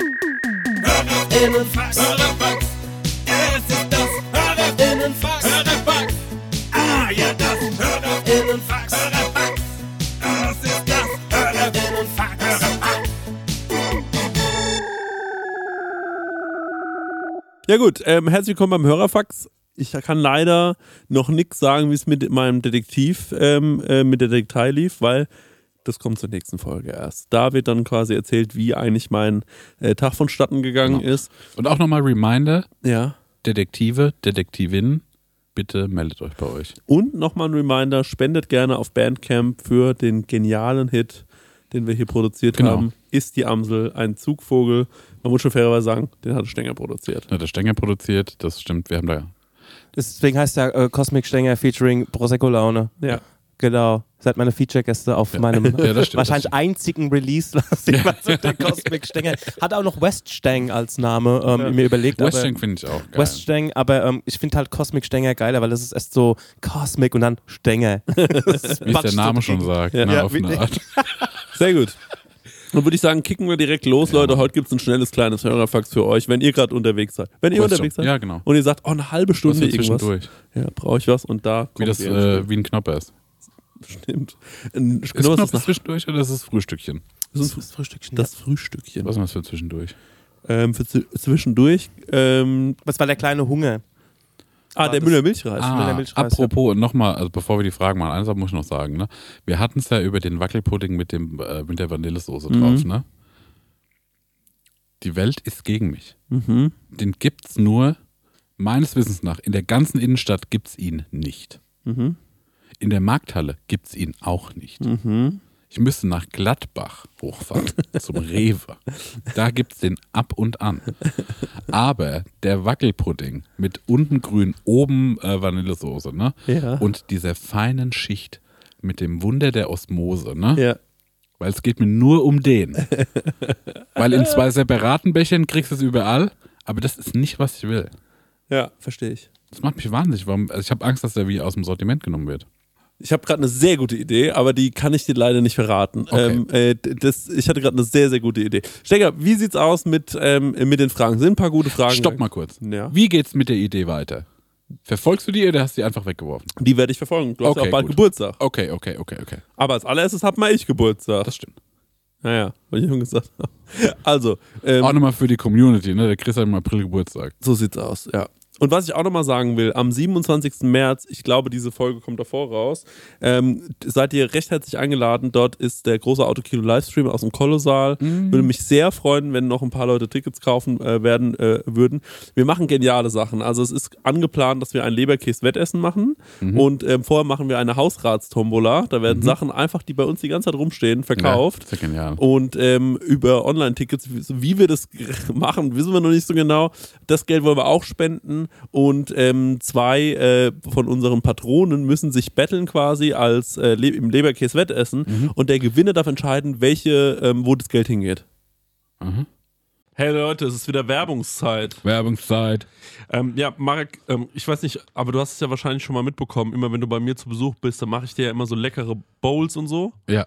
Ja. Ja gut, ähm, herzlich willkommen beim Hörerfax. Ich kann leider noch nichts sagen, wie es mit meinem Detektiv, ähm, äh, mit der Detektei lief, weil das kommt zur nächsten Folge erst. Da wird dann quasi erzählt, wie eigentlich mein äh, Tag vonstatten gegangen Genau. ist. Und auch nochmal Reminder, Ja. Detektive, Detektivinnen, bitte meldet euch bei euch. Und nochmal ein Reminder, spendet gerne auf Bandcamp für den genialen Hit, den wir hier produziert Genau. haben. Ist die Amsel ein Zugvogel? Man muss schon fairerweise sagen, den hat Stenger produziert. Hat der Stenger produziert, das stimmt, wir haben da. Deswegen heißt der äh, Cosmic Stenger featuring Prosecco Laune. Ja. Genau. Seid meine Feature-Gäste auf meinem Ja, das stimmt, wahrscheinlich das einzigen Release, was ich mal so der Cosmic Stenger. Hat auch noch West Steng als Name ähm, mir überlegt. aber- Western finde ich auch geil. West Steng, aber ähm, ich finde halt Cosmic Stenger geiler, weil das ist erst so Cosmic und dann Stenger. Wie es der Name schon sagt, Ja. ne, Ja, auf wie- eine Art. Sehr gut. Dann würde ich sagen, kicken wir direkt los, Leute. Heute gibt es ein schnelles kleines Hörerfax für euch, wenn ihr gerade unterwegs seid. Wenn ihr Kurz unterwegs schon. seid Ja, genau. und ihr sagt, oh, eine halbe Stunde irgendwas. zwischendurch. Ja, brauche ich was und da Wie kommt das, ihr äh, wie ein Knopper ist. Stimmt. Ein Ist Knopf ist nach, zwischendurch oder ist es Frühstückchen? das ist das Frühstückchen. Das Frühstückchen. Was ist das für zwischendurch? Ähm, für zw- zwischendurch. Ähm, Was war der kleine Hunger? ah, der das- Müller Milchreis. Ah, der Milchreis, apropos, nochmal, also bevor wir die Fragen machen, eins muss ich noch sagen, ne? Wir hatten es ja über den Wackelpudding mit, dem, äh, mit der Vanillesoße Mhm. drauf, ne? Die Welt ist gegen mich. Mhm. Den gibt's nur, meines Wissens nach, in der ganzen Innenstadt gibt's ihn nicht. Mhm. In der Markthalle gibt's ihn auch nicht. Mhm. Ich müsste nach Gladbach hochfahren, zum Rewe. Da gibt's den ab und an. Aber der Wackelpudding mit unten grün, oben äh, Vanillesoße, ne? Ja. Und dieser feinen Schicht mit dem Wunder der Osmose, ne? Ja. Weil es geht mir nur um den. Weil in zwei separaten Bechern kriegst du es überall, aber das ist nicht, was ich will. Ja, verstehe ich. Das macht mich wahnsinnig. Warum? Also ich habe Angst, dass der wie aus dem Sortiment genommen wird. Ich habe gerade eine sehr gute Idee, aber die kann ich dir leider nicht verraten. Okay. Ähm, äh, das, ich hatte gerade eine sehr, sehr gute Idee. Stecker, wie sieht's aus mit, ähm, mit den Fragen? Sind ein paar gute Fragen? Stopp mal kurz. Ja. Wie geht's mit der Idee weiter? Verfolgst du die oder hast du die einfach weggeworfen? Die werde ich verfolgen. Du hast Okay, auch bald gut. Geburtstag. Okay, okay, okay, okay. Aber als allererstes hat mal ich Geburtstag. Das stimmt. Naja, weil ich schon gesagt habe. Also, ähm, Auch nochmal für die Community, ne? Der Chris hat im April Geburtstag. so sieht's aus, ja. Und was ich auch nochmal sagen will, am 27. März, ich glaube, diese Folge kommt davor raus, ähm, seid ihr recht herzlich eingeladen. Dort ist der große Autokino-Livestream aus dem Kolossal. Würde mich sehr freuen, wenn noch ein paar Leute Tickets kaufen äh, werden äh, würden. Wir machen geniale Sachen. Also es ist angeplant, dass wir ein Leberkäse-Wettessen machen und ähm, vorher machen wir eine Hausratstombola. Da werden Sachen einfach, die bei uns die ganze Zeit rumstehen, verkauft. Ja, genial. Und ähm, über Online-Tickets, wie wir das machen, wissen wir noch nicht so genau. Das Geld wollen wir auch spenden. Und ähm, zwei äh, von unseren Patronen müssen sich betteln quasi als äh, Le im Leberkäse-Wettessen. Mhm. Und der Gewinner darf entscheiden, welche, ähm, wo das Geld hingeht. Mhm. Hey Leute, es ist wieder Werbungszeit. Werbungszeit. Ähm, ja, Marek, ähm, ich weiß nicht, aber du hast es ja wahrscheinlich schon mal mitbekommen. Immer wenn du bei mir zu Besuch bist, dann mache ich dir ja immer so leckere Bowls und so. Ja.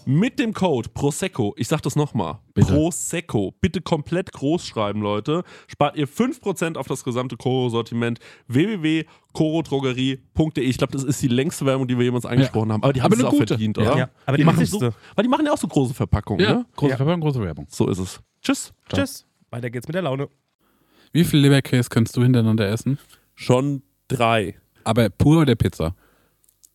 mit dem Code Prosecco, ich sag das nochmal. Prosecco, bitte komplett groß schreiben, Leute, spart ihr 5% auf das gesamte Koro-Sortiment www.korodrogerie.de. Ich glaube, das ist die längste Werbung, die wir jemals angesprochen haben, aber die haben Aber es auch gute. verdient, Ja. oder? Ja, aber die machen so, weil die machen ja auch so große Verpackungen, Ja, ne? große Ja. Verpackung, große Werbung. So ist es. Tschüss. Tschüss. Weiter geht's mit der Laune. Wie viel Leberkäse kannst du hintereinander essen? Schon drei. Aber pur oder Pizza?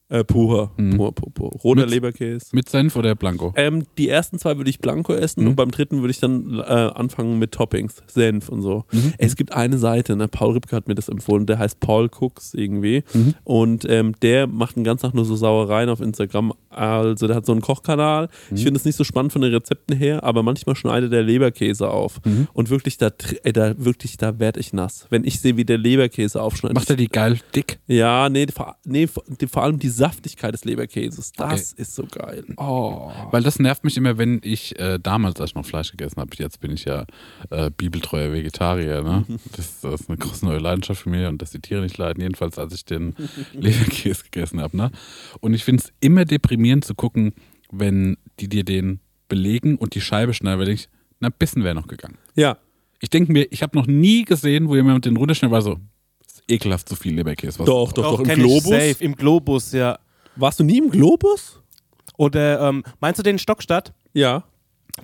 Äh, purer. Mhm. Pur, pur, pur. Roter Mit- Leberkäse. Mit Senf oder Blanco? Ähm, die ersten zwei würde ich blanco essen Mhm. und beim dritten würde ich dann äh, anfangen mit Toppings, Senf und so. Mhm. Es gibt eine Seite, ne, Paul Ripke hat mir das empfohlen, der heißt Paul Cooks irgendwie Mhm. und ähm, der macht den ganzen Tag nur so Sauereien auf Instagram. Also der hat so einen Kochkanal. Mhm. Ich finde es nicht so spannend von den Rezepten her, aber manchmal schneidet der Leberkäse auf Mhm. und wirklich da, äh, da wirklich da werde ich nass, wenn ich sehe, wie der Leberkäse aufschneidet. Macht er die geil dick? ja, nee, vor, nee, vor allem die Saftigkeit des Leberkäses, das ist so geil. Oh. Weil das nervt mich immer, wenn ich äh, damals, als ich noch Fleisch gegessen habe, jetzt bin ich ja äh, bibeltreuer Vegetarier. Ne? Das, das ist eine große neue Leidenschaft für mich und dass die Tiere nicht leiden. Jedenfalls, als ich den Leberkäse gegessen habe. Ne? Und ich finde es immer deprimierend zu gucken, wenn die dir den belegen und die Scheibe schneiden, weil ich, na, Bissen wäre noch gegangen. Ja, Ich denke mir, ich habe noch nie gesehen, wo jemand den runterschneidet, war so, ekelhaft, so viel Leberkäse. Was doch, doch, doch, im Globus. Safe, im Globus, ja. Warst du nie im Globus? Oder ähm, meinst du den Stockstadt? Ja.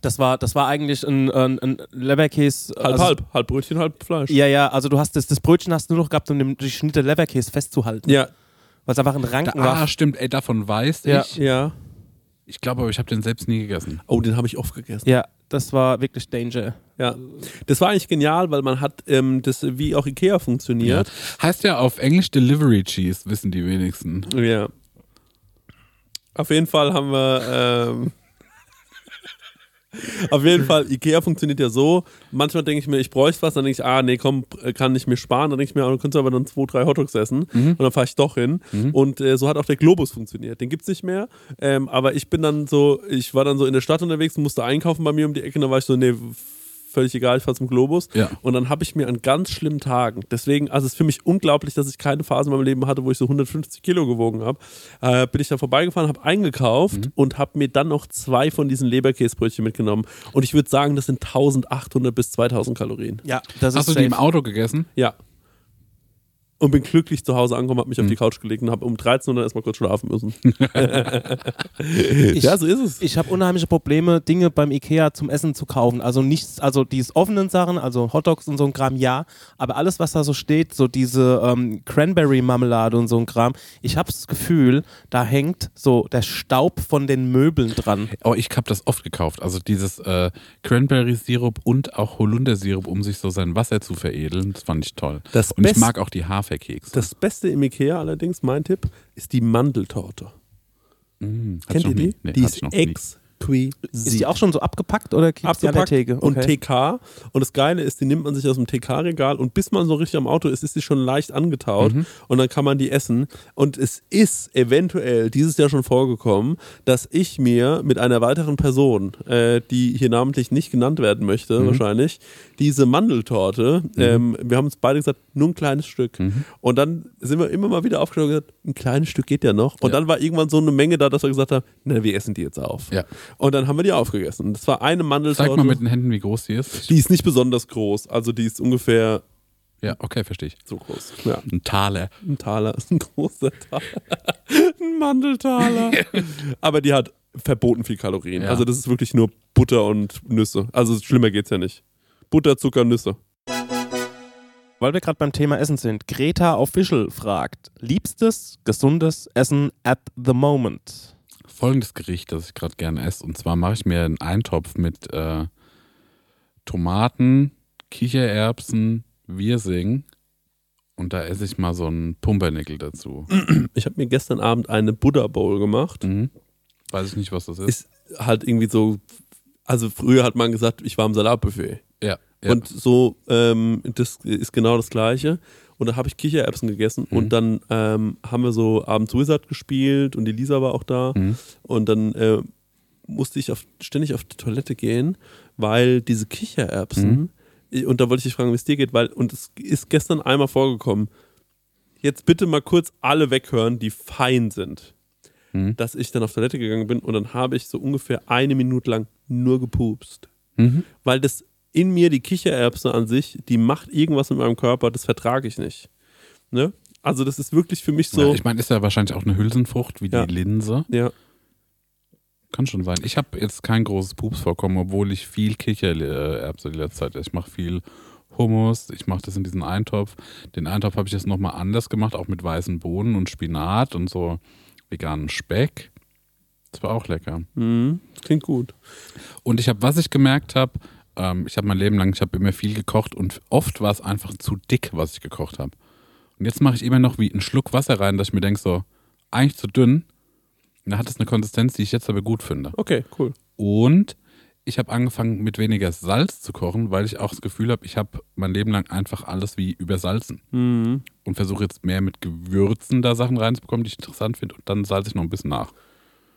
Das war, das war eigentlich ein, ein, ein Leberkäse. Halb, also, halb. Halb Brötchen, halb Fleisch. Ja, ja, also du hast das, das Brötchen hast du nur noch gehabt, um den geschnittenen Leberkäse festzuhalten. Ja. Weil es einfach ein da, Ranken ah, war. stimmt, ey, davon weiß Ja. ich. Ja. Ich glaube aber, ich habe den selbst nie gegessen. Oh, den habe ich oft gegessen. Ja, das war wirklich Danger. Ja. Das war eigentlich genial, weil man hat ähm, das wie auch Ikea funktioniert. Heißt ja auf Englisch Delivery Cheese, wissen die wenigsten. Ja. Auf jeden Fall haben wir. Ähm, auf jeden Fall, Ikea funktioniert ja so. Manchmal denke ich mir, ich bräuchte was, dann denke ich, ah, nee, komm, kann ich mir sparen. Dann denke ich mir, ah, du könntest aber dann zwei, drei Hotdogs essen. Und dann fahre ich doch hin. Und äh, so hat auch der Globus funktioniert. Den gibt es nicht mehr. Ähm, aber ich bin dann so, ich war dann so in der Stadt unterwegs und musste einkaufen bei mir um die Ecke. Und dann war ich so, nee, völlig egal, ich fahre zum Globus. Ja. Und dann habe ich mir an ganz schlimmen Tagen, deswegen, also es ist für mich unglaublich, dass ich keine Phase in meinem Leben hatte, wo ich so 150 Kilo gewogen habe, äh, bin ich da vorbeigefahren, habe eingekauft Mhm. und habe mir dann noch zwei von diesen Leberkäsebrötchen mitgenommen. Und ich würde sagen, das sind 1800 bis 2000 Kalorien. Ja, das Hast du ist die im. Auto gegessen? Ja. Und bin glücklich zu Hause angekommen, habe mich auf die Couch gelegt und habe um 13 Uhr dann erstmal kurz schlafen müssen. ja, so ist es. Ich habe unheimliche Probleme, Dinge beim Ikea zum Essen zu kaufen. Also nichts, also die offenen Sachen, also Hotdogs und so ein Kram, ja. Aber alles, was da so steht, so diese ähm, Cranberry-Marmelade und so ein Kram, ich habe das Gefühl, da hängt so der Staub von den Möbeln dran. Oh, ich habe das oft gekauft. Also dieses äh, Cranberry-Sirup und auch Holundersirup, um sich so sein Wasser zu veredeln. Das fand ich toll. Das und ich mag auch die Haferkekse. Das Beste im Ikea allerdings, mein Tipp, ist die Mandeltorte. Mm, Kennt ihr die? Nee, die ist ich nie. Ist die auch schon so abgepackt oder gibt's die an der abgepackt Theke? und Okay. TK. Und das Geile ist, die nimmt man sich aus dem TK-Regal und bis man so richtig am Auto ist, ist sie schon leicht angetaut Mhm. und dann kann man die essen. Und es ist eventuell dieses Jahr schon vorgekommen, dass ich mir mit einer weiteren Person, äh, die hier namentlich nicht genannt werden möchte, Mhm. wahrscheinlich, diese Mandeltorte, ähm, wir haben uns beide gesagt, nur ein kleines Stück. Mhm. Und dann sind wir immer mal wieder aufgestellt und gesagt, ein kleines Stück geht ja noch. Und Ja. dann war irgendwann so eine Menge da, dass wir gesagt haben, na, wir essen die jetzt auf. Ja. Und dann haben wir die aufgegessen. Und das war eine Mandeltorte. Zeig mal mit den Händen, wie groß die ist. Die ist nicht besonders groß. Also die ist ungefähr Ja, okay, verstehe ich. so groß. Ja, Ein Taler. ein Taler ist ein großer Taler. ein Mandeltaler. Aber die hat verboten viel Kalorien. Ja. Also das ist wirklich nur Butter und Nüsse. Also schlimmer geht's ja nicht. Butter, Zucker, Nüsse. Weil wir gerade beim Thema Essen sind, Greta Official fragt: Liebstes, gesundes Essen at the moment? Folgendes Gericht, das ich gerade gerne esse. Und zwar mache ich mir einen Eintopf mit äh, Tomaten, Kichererbsen, Wirsing. Und da esse ich mal so einen Pumpernickel dazu. Ich habe mir gestern Abend eine Buddha Bowl gemacht. Mhm. Weiß ich nicht, was das ist. Ist halt irgendwie so. Also früher hat man gesagt, ich war im Salatbuffet. ja. ja. Und so, ähm, das ist genau das Gleiche. Und da habe ich Kichererbsen gegessen Mhm. und dann ähm, haben wir so abends Wizard gespielt und die Lisa war auch da. Mhm. Und dann äh, musste ich auf, ständig auf die Toilette gehen, weil diese Kichererbsen, Mhm. und da wollte ich dich fragen, wie es dir geht, weil, und es ist gestern einmal vorgekommen. Jetzt bitte mal kurz alle weghören, die fein sind. Mhm. Dass ich dann auf Toilette gegangen bin und dann habe ich so ungefähr eine Minute lang nur gepupst Mhm. weil das in mir die Kichererbse an sich, die macht irgendwas mit meinem Körper, das vertrage ich nicht. Ne? Also das ist wirklich für mich so, Ja, ich meine, ist ja wahrscheinlich auch eine Hülsenfrucht wie Ja. die Linse. ja, Kann schon sein. Ich habe jetzt kein großes Pupsvorkommen, obwohl ich viel Kichererbse die letzte Zeit. Ich mache viel Hummus, ich mache das in diesen Eintopf. Den Eintopf habe ich jetzt nochmal anders gemacht, auch mit weißen Bohnen und Spinat und so veganen Speck. Das war auch lecker. mhm, klingt gut. Und ich habe, was ich gemerkt habe, ähm, ich habe mein Leben lang, ich habe immer viel gekocht und oft war es einfach zu dick, was ich gekocht habe. Und jetzt mache ich immer noch wie einen Schluck Wasser rein, dass ich mir denke, so, eigentlich zu dünn. Und da hat es eine Konsistenz, die ich jetzt aber gut finde. Okay, cool. Und ich habe angefangen mit weniger Salz zu kochen, weil ich auch das Gefühl habe, ich habe mein Leben lang einfach alles wie übersalzen. Mhm. Und versuche jetzt mehr mit Gewürzen da Sachen reinzubekommen, die ich interessant finde. Und dann salze ich noch ein bisschen nach.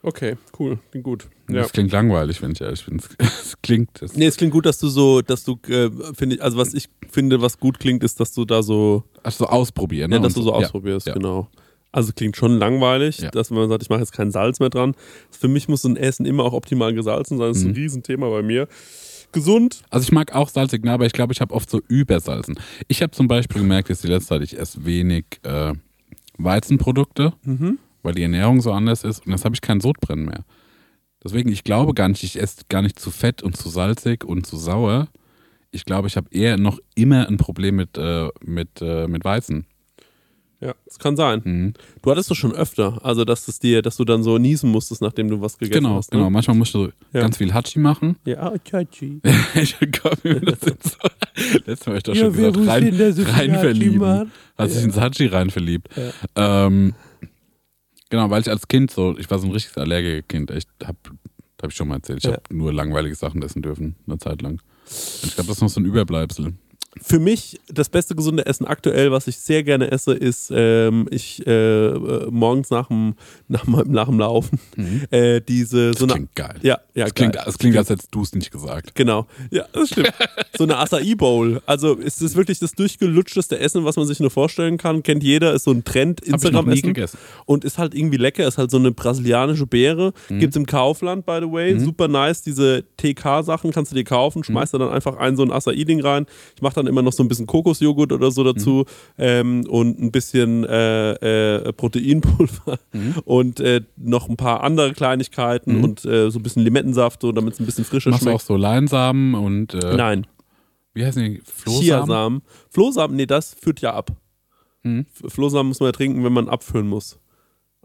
Okay, cool, klingt gut. Ja. Das klingt langweilig, wenn ich ehrlich bin. Es klingt. Es, Nee, es klingt gut, dass du so, dass du, äh, finde ich, also was ich finde, was gut klingt, ist, dass du da so, also so ausprobieren. Ne? ja, dass du so ausprobierst, ja. genau. Also klingt schon langweilig, Ja. dass man sagt, ich mache jetzt kein Salz mehr dran. Für mich muss so ein Essen immer auch optimal gesalzen sein. Das ist ein Mhm. Riesenthema bei mir. Gesund, Also ich mag auch salzig, ne, aber ich glaube, ich habe oft so übersalzen. Ich habe zum Beispiel gemerkt, jetzt die letzte Zeit, ich esse wenig äh, Weizenprodukte, Mhm. Weil die Ernährung so anders ist und jetzt habe ich kein Sodbrennen mehr. Deswegen, ich glaube gar nicht, ich esse gar nicht zu fett und zu salzig und zu sauer. Ich glaube, ich habe eher noch immer ein Problem mit, äh, mit, äh, mit Weizen. Ja, das kann sein. Mhm. Du hattest das schon öfter, also dass es dir, dass du dann so niesen musstest, nachdem du was gegessen Genau, hast. Ne? genau. Manchmal musst du Ja. ganz viel Hatschi machen. Ja, Chachi. ich komm mir das jetzt so. Letztes Mal habe ich doch schon gesagt, rein, rein verlieben. Hat sich ins Hatschi rein verliebt. Ähm, genau, weil ich als Kind so, ich war so ein richtiges Allergiker-Kind. Ich hab, hab ich schon mal erzählt, ich Ja. habe nur langweilige Sachen essen dürfen, eine Zeit lang. Und ich glaube, das ist noch so ein Überbleibsel. Für mich das beste gesunde Essen aktuell, was ich sehr gerne esse, ist ähm, ich äh, äh, morgens nach dem, nach, nach dem Laufen äh, diese so Das eine klingt geil. ja ja Das klingt, geil. das klingt als hättest du es nicht gesagt. Genau, ja, das stimmt. so eine Acai Bowl. Also es ist wirklich das durchgelutschteste Essen, was man sich nur vorstellen kann. Kennt jeder, ist so ein Trend, nie Instagram-Essen. gegessen. Und ist halt irgendwie lecker, ist halt so eine brasilianische Beere. Mhm. Gibt's im Kaufland, by the way. Super nice. Diese TK-Sachen kannst du dir kaufen, schmeißt Mhm. da dann einfach ein so ein Acai-Ding rein. Ich mache dann immer noch so ein bisschen Kokosjoghurt oder so dazu ähm, und ein bisschen äh, äh, Proteinpulver und äh, noch ein paar andere Kleinigkeiten und äh, so ein bisschen Limettensaft, so damit es ein bisschen frischer Machst du auch schmeckt. so Leinsamen und äh, Nein, wie heißen die? Flohsamen? Chiasamen. Flohsamen, nee, das führt ja ab. Mhm. Flohsamen muss man ja trinken, wenn man abfüllen muss.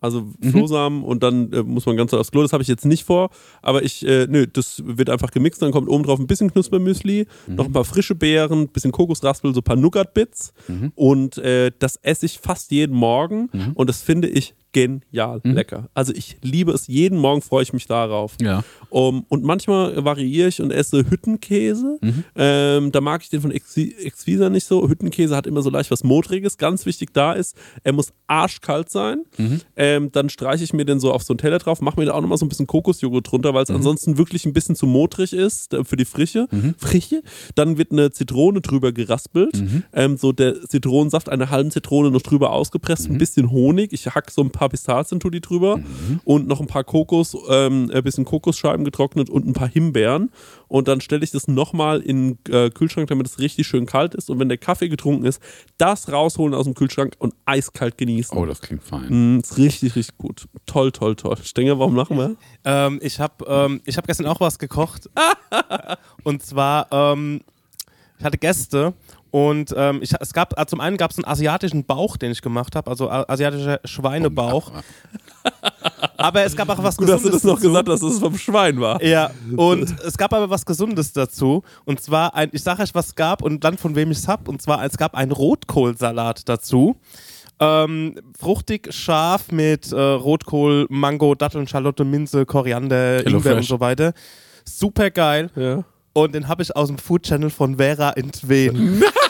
Also Flohsamen und dann äh, muss man ganz aufs Klo. Das habe ich jetzt nicht vor, aber ich, äh, nö, das wird einfach gemixt. Dann kommt oben drauf ein bisschen Knuspermüsli, noch ein paar frische Beeren, ein bisschen Kokosraspel, so ein paar Nougat-Bits. Und äh, das esse ich fast jeden Morgen und das finde ich genial lecker. Also ich liebe es. Jeden Morgen freue ich mich darauf. Ja. Um, und manchmal variiere ich und esse Hüttenkäse. Ähm, da mag ich den von Exvisa nicht so. Hüttenkäse hat immer so leicht was Modriges. Ganz wichtig da ist, er muss arschkalt sein. Ähm, dann streiche ich mir den so auf so einen Teller drauf, mache mir da auch nochmal so ein bisschen Kokosjoghurt drunter, weil es ansonsten wirklich ein bisschen zu modrig ist äh, für die Frische. Frische. Dann wird eine Zitrone drüber geraspelt. Ähm, so der Zitronensaft, eine halbe Zitrone noch drüber ausgepresst, ein bisschen Honig. Ich hack so ein paar Pistazien, tu die drüber und noch ein paar Kokos, ähm, ein bisschen Kokosscheiben getrocknet und ein paar Himbeeren. Und dann stelle ich das nochmal in den äh, Kühlschrank, damit es richtig schön kalt ist. Und wenn der Kaffee getrunken ist, das rausholen aus dem Kühlschrank und eiskalt genießen. Oh, das klingt fein. Mm, ist richtig, richtig gut. Toll, toll, toll. Stenger, warum lachen wir? Ähm, ich habe ähm, ich hab gestern auch was gekocht. und zwar, ähm, ich hatte Gäste und ähm, ich, es gab, also zum einen gab es einen asiatischen Bauch, den ich gemacht habe, also asiatischer Schweinebauch. aber es gab auch was Gut, dass du Gesundes das noch gesagt hast, dass es vom Schwein war. Ja, und es gab aber was Gesundes dazu. Und zwar, ein, ich sage euch, was es gab und dann von wem ich es habe. Und zwar, es gab einen Rotkohlsalat dazu. Ähm, fruchtig, scharf mit äh, Rotkohl, Mango, Datteln, Schalotte, Minze, Koriander, Hello Ingwer und Fresh. so weiter. Super geil. Ja. Und den habe ich aus dem Food Channel von Vera Entwen.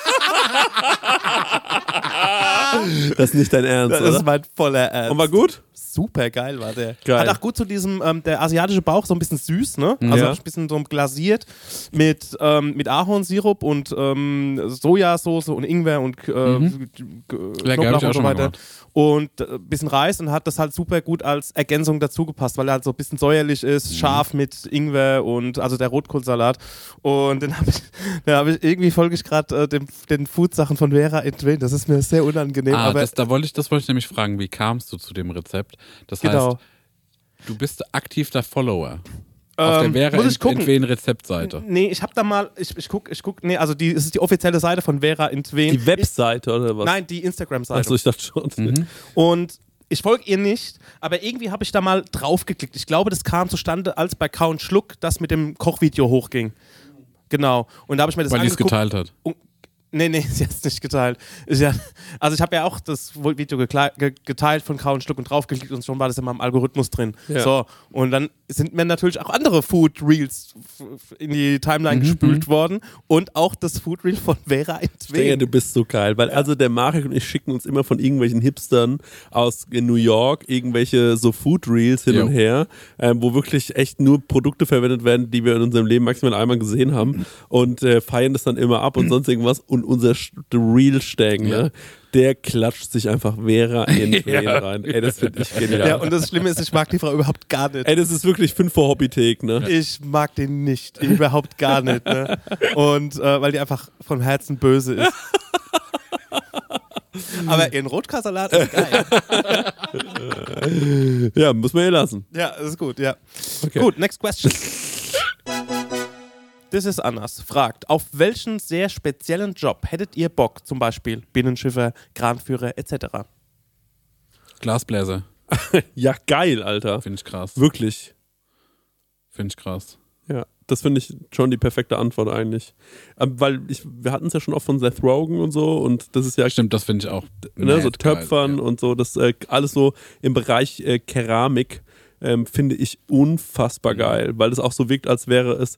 Das ist nicht dein Ernst, Das ist oder? mein voller Ernst. Und war gut? Super geil war der. Geil. Hat auch gut zu diesem, ähm, der asiatische Bauch, so ein bisschen süß, ne? Also Ja. ein bisschen so glasiert mit, ähm, mit Ahornsirup und ähm, Sojasauce und Ingwer und äh, Mhm. Knoblauch auch und so weiter. Und äh, ein bisschen Reis und hat das halt super gut als Ergänzung dazu gepasst, weil er halt so ein bisschen säuerlich Mhm. ist, scharf mit Ingwer und also der Rotkohlsalat. Und den habe ich, den hab ich irgendwie folge ich gerade äh, dem- den Food-Sachen von Vera entwählt. Das ist mir sehr unangenehm. Ah, aber das, da wollte ich, das wollte ich nämlich fragen, wie kamst du zu dem Rezept? Das genau. heißt, du bist aktiv der Follower. Auf Ähm, der Vera muss ich Ent- gucken. Entwen Rezeptseite. Nee, ich habe da mal, ich, ich guck, ich guck, nee, also die, es ist die offizielle Seite von Vera Entwen. Die Webseite oder was? Nein, die Instagram-Seite. Achso, ich dachte schon. Mhm. Und ich folge ihr nicht, aber irgendwie habe ich da mal drauf geklickt. Ich glaube, das kam zustande, als bei Count Schluck das mit dem Kochvideo hochging. Genau. Und da habe ich mir das Weil die es angeguckt. geteilt hat. Und, nee, nee, sie hat es nicht geteilt. Ich, ja, also ich habe ja auch das Video geteilt von Count Schluck und draufgeklickt und schon war das in meinem Algorithmus drin. Ja. So, und dann sind mir natürlich auch andere Food Reels in die Timeline Mhm, gespült worden und auch das Food Reel von Vera Digga, Entwen. du bist so geil. Weil also der Marek und ich schicken uns immer von irgendwelchen Hipstern aus New York irgendwelche so Food Reels hin Jo. und her, ähm, wo wirklich echt nur Produkte verwendet werden, die wir in unserem Leben maximal einmal gesehen haben und äh, feiern das dann immer ab und sonst irgendwas. Und unser Sch- Reel Steng, Ja. ne? der klatscht sich einfach Vera in den Ja. rein. Ey, das finde ich genial. Ja, und das Schlimme ist, ich mag die Frau überhaupt gar nicht. Ey, das ist wirklich fünf vor Hobbythek, ne? Ich mag den nicht, überhaupt gar nicht. Ne? Und äh, weil die einfach von Herzen böse ist. Aber ihren Rotkasalat ist geil. Ja, muss man ihr lassen. Ja, das ist gut, ja. Okay. Gut, next question. Das ist Annas. Fragt, auf welchen sehr speziellen Job hättet ihr Bock? Zum Beispiel Binnenschiffer, Kranführer etc. Glasbläser. Ja, geil, Alter. Finde ich krass. Wirklich. Finde ich krass. Ja, das finde ich schon die perfekte Antwort eigentlich. Ähm, weil ich, wir hatten es ja schon oft von Seth Rogen und so und das ist ja Stimmt, das finde ich auch. ne, so mad geil, Töpfern ja. und so, das äh, alles so im Bereich äh, Keramik ähm, finde ich unfassbar geil, weil es auch so wirkt, als wäre es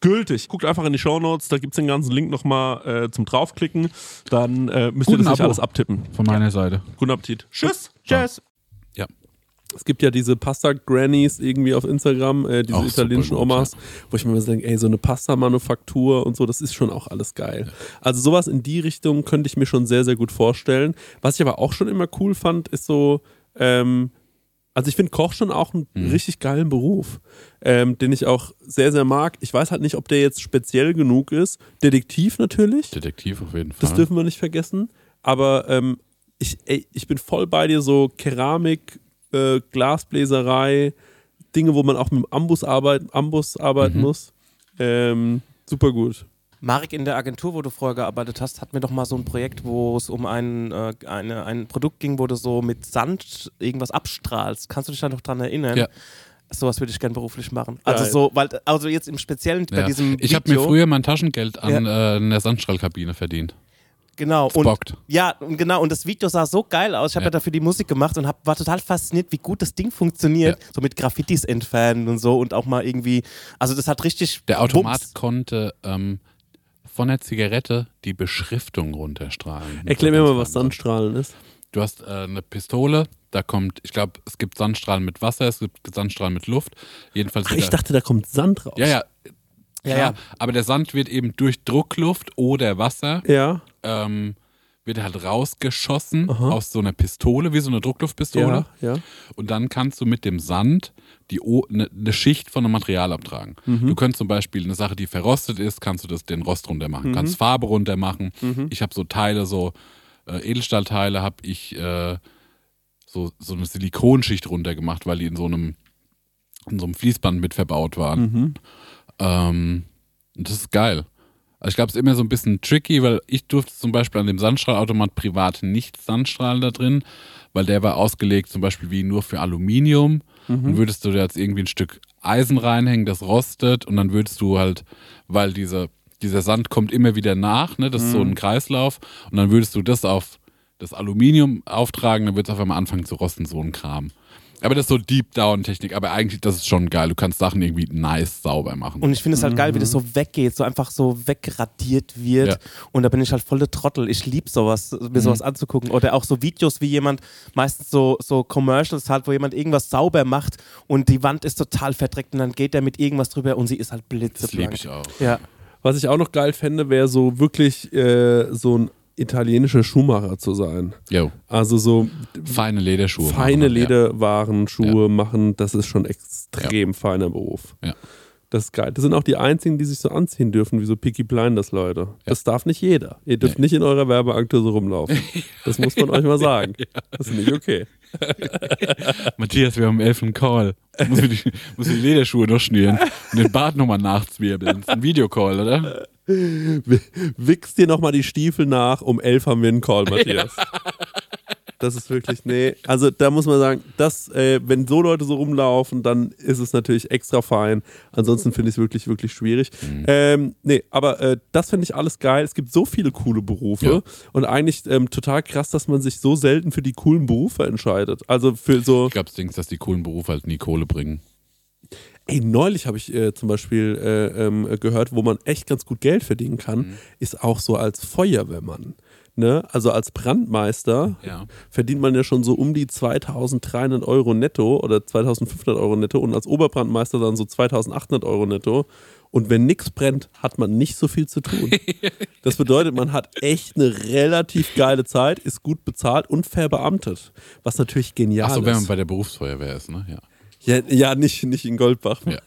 gültig. Guckt einfach in die Shownotes, da gibt's den ganzen Link nochmal äh, zum draufklicken. Dann äh, müsst ihr Guten das nicht Abo. alles abtippen. Von meiner Seite. Guten Appetit. Tschüss. Tschüss. Ja. Es gibt ja diese Pasta-Grannies irgendwie auf Instagram, äh, diese Auch italienischen gut, Omas, wo ich mir immer so denke, ey, so eine Pasta-Manufaktur und so, das ist schon auch alles geil. Also sowas in die Richtung könnte ich mir schon sehr, sehr gut vorstellen. Was ich aber auch schon immer cool fand, ist so, ähm, also ich finde Koch schon auch einen Mhm. richtig geilen Beruf, ähm, den ich auch sehr, sehr mag. Ich weiß halt nicht, ob der jetzt speziell genug ist. Detektiv natürlich. Detektiv auf jeden Fall. Das dürfen wir nicht vergessen. Aber ähm, ich, ey, ich bin voll bei dir, so Keramik, äh, Glasbläserei, Dinge, wo man auch mit dem Ambus arbeiten, Ambus arbeiten Mhm. muss. Ähm, super gut. Marek, in der Agentur, wo du vorher gearbeitet hast, hatten wir doch mal so ein Projekt, wo es um ein, äh, eine, ein Produkt ging, wo du so mit Sand irgendwas abstrahlst. Kannst du dich da noch dran erinnern? Ja. Sowas würde ich gerne beruflich machen. Also Geil. so, weil, also jetzt im Speziellen bei Ja. diesem Ich habe mir früher mein Taschengeld an äh, einer Sandstrahlkabine verdient. Genau. Und, bockt. ja, und genau. Und das Video sah so geil aus. Ich habe ja. Ja. dafür die Musik gemacht und hab, war total fasziniert, wie gut das Ding funktioniert. So mit Graffitis entfernen und so und auch mal irgendwie. Also das hat richtig. Der Automat Bums. konnte ähm, von der Zigarette die Beschriftung runterstrahlen. Erklär mir mal, was Sandstrahlen ist. Du hast äh, eine Pistole, da kommt, ich glaube, es gibt Sandstrahlen mit Wasser, es gibt Sandstrahlen mit Luft. Jedenfalls Ach, ich da- dachte, da kommt Sand raus. Ja, ja. Ja, ja. Aber der Sand wird eben durch Druckluft oder Wasser Ja. ähm, wird halt rausgeschossen aus so einer Pistole, wie so eine Druckluftpistole. Ja, ja. Und dann kannst du mit dem Sand die ne, eine Schicht von einem Material abtragen. Mhm. Du könntest zum Beispiel eine Sache, die verrostet ist, kannst du das, den Rost runter machen. Mhm. Kannst Farbe runter machen. Ich habe so Teile, so äh, Edelstahlteile, habe ich äh, so, so eine Silikonschicht runter gemacht, weil die in so einem in so einem Fließband mit verbaut waren. Mhm. Ähm, das ist geil. Also ich glaube, es ist immer so ein bisschen tricky, weil ich durfte zum Beispiel an dem Sandstrahlautomat privat nicht Sandstrahlen da drin, weil der war ausgelegt zum Beispiel wie nur für Aluminium. Und würdest du da jetzt irgendwie ein Stück Eisen reinhängen, das rostet und dann würdest du halt, weil diese, dieser Sand kommt immer wieder nach, ne, das ist so ein Kreislauf und dann würdest du das auf das Aluminium auftragen, dann wird es auf einmal anfangen zu rosten, so ein Kram. Aber das ist so Deep-Down-Technik, aber eigentlich, das ist schon geil. Du kannst Sachen irgendwie nice sauber machen. Und ich finde es halt geil, wie das so weggeht, so einfach so wegradiert wird. Ja. Und da bin ich halt voll der Trottel. Ich liebe sowas, mir sowas anzugucken. Oder auch so Videos, wie jemand, meistens so, so Commercials halt, wo jemand irgendwas sauber macht und die Wand ist total verdreckt und dann geht der mit irgendwas drüber und sie ist halt das blitzeblank. liebe ich auch. Ja. Was ich auch noch geil fände, wäre so wirklich äh, so ein italienischer Schuhmacher zu sein. Jo, Also so feine Lederschuhe. feine ja. Lederwaren, Schuhe machen, das ist schon extrem feiner Beruf. Ja. Das ist geil. Das sind auch die einzigen, die sich so anziehen dürfen, wie so Picky Blinders Leute. Das darf nicht jeder. Ihr dürft Nee. nicht in eurer Werbeagentur so rumlaufen. Das muss man euch mal sagen. Das ist nicht okay. Matthias, wir haben elf einen Call. Muss ich die, muss die Lederschuhe noch schnüren und den Bart nochmal nachzwirbeln. Das ist ein Videocall, oder? Wichs dir nochmal die Stiefel nach. Um elf haben wir einen Call, Matthias. Das ist wirklich, nee. Also da muss man sagen, das, äh, wenn so Leute so rumlaufen, dann ist es natürlich extra fein. Ansonsten finde ich es wirklich, wirklich schwierig. Ähm, nee, aber äh, das finde ich alles geil. Es gibt so viele coole Berufe Ja. und eigentlich ähm, total krass, dass man sich so selten für die coolen Berufe entscheidet. Also für so, Ich glaube, Dings, dass die coolen Berufe halt nie Kohle bringen. Ey, neulich habe ich äh, zum Beispiel äh, ähm, gehört, wo man echt ganz gut Geld verdienen kann, ist auch so als Feuerwehrmann. Ne? Also als Brandmeister Ja. verdient man ja schon so um die 2300 Euro netto oder 2500 Euro netto und als Oberbrandmeister dann so 2800 Euro netto. Und wenn nichts brennt, hat man nicht so viel zu tun. Das bedeutet, man hat echt eine relativ geile Zeit, ist gut bezahlt und verbeamtet. Was natürlich genial Achso, wenn man ist. bei der Berufsfeuerwehr ist, ne? Ja. Ja, ja nicht, nicht in Goldbach. Ja.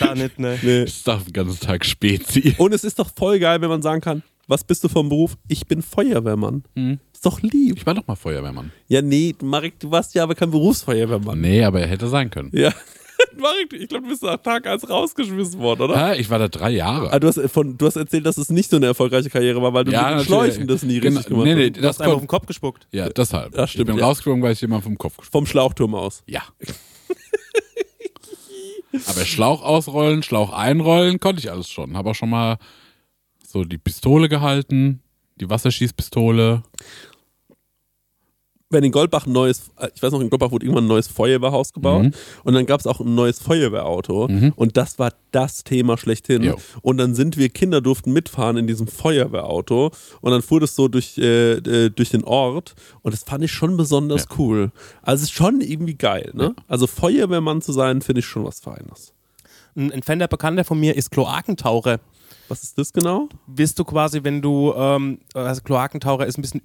Da nicht, ne? Nee. Ich darf den ganzen Tag Spezi. Und es ist doch voll geil, wenn man sagen kann, was bist du vom Beruf? Ich bin Feuerwehrmann. Ist doch lieb. Ich war doch mal Feuerwehrmann. Ja, nee, Marek, du warst ja aber kein Berufsfeuerwehrmann. Nee, aber er hätte sein können. Ja. Marek, ich glaube, du bist nach Tag 1 rausgeschmissen worden, oder? Ah, ich war da drei Jahre. Ah, du, hast von, du hast erzählt, dass es nicht so eine erfolgreiche Karriere war, weil du mit den natürlich. Schläuchen das nie Genau. richtig gemacht nee, nee, hast. Du hast einfach auf den. Kopf gespuckt. Ja, deshalb. Das stimmt, ich bin ja. rausgeflogen, weil ich jemand vom Kopf gesprungen Vom Schlauchturm aus. Ja. Aber Schlauch ausrollen, Schlauch einrollen, konnte ich alles schon. Habe auch schon mal so die Pistole gehalten, die Wasserschießpistole. Wenn in Goldbach ein neues, äh, ich weiß noch, in Goldbach wurde irgendwann ein neues Feuerwehrhaus gebaut Mhm. und dann gab es auch ein neues Feuerwehrauto und das war das Thema schlechthin. Jo. Und dann sind wir, Kinder durften mitfahren in diesem Feuerwehrauto und dann fuhr das so durch, äh, äh, durch den Ort und das fand ich schon besonders Ja. cool. Also es ist schon irgendwie geil, ne? Also Feuerwehrmann zu sein, finde ich schon was Feines. Ein entfernter Bekannter von mir ist Kloakentaucher. Was ist das genau? Bist du quasi, wenn du, ähm, also Kloakentaucher ist ein bisschen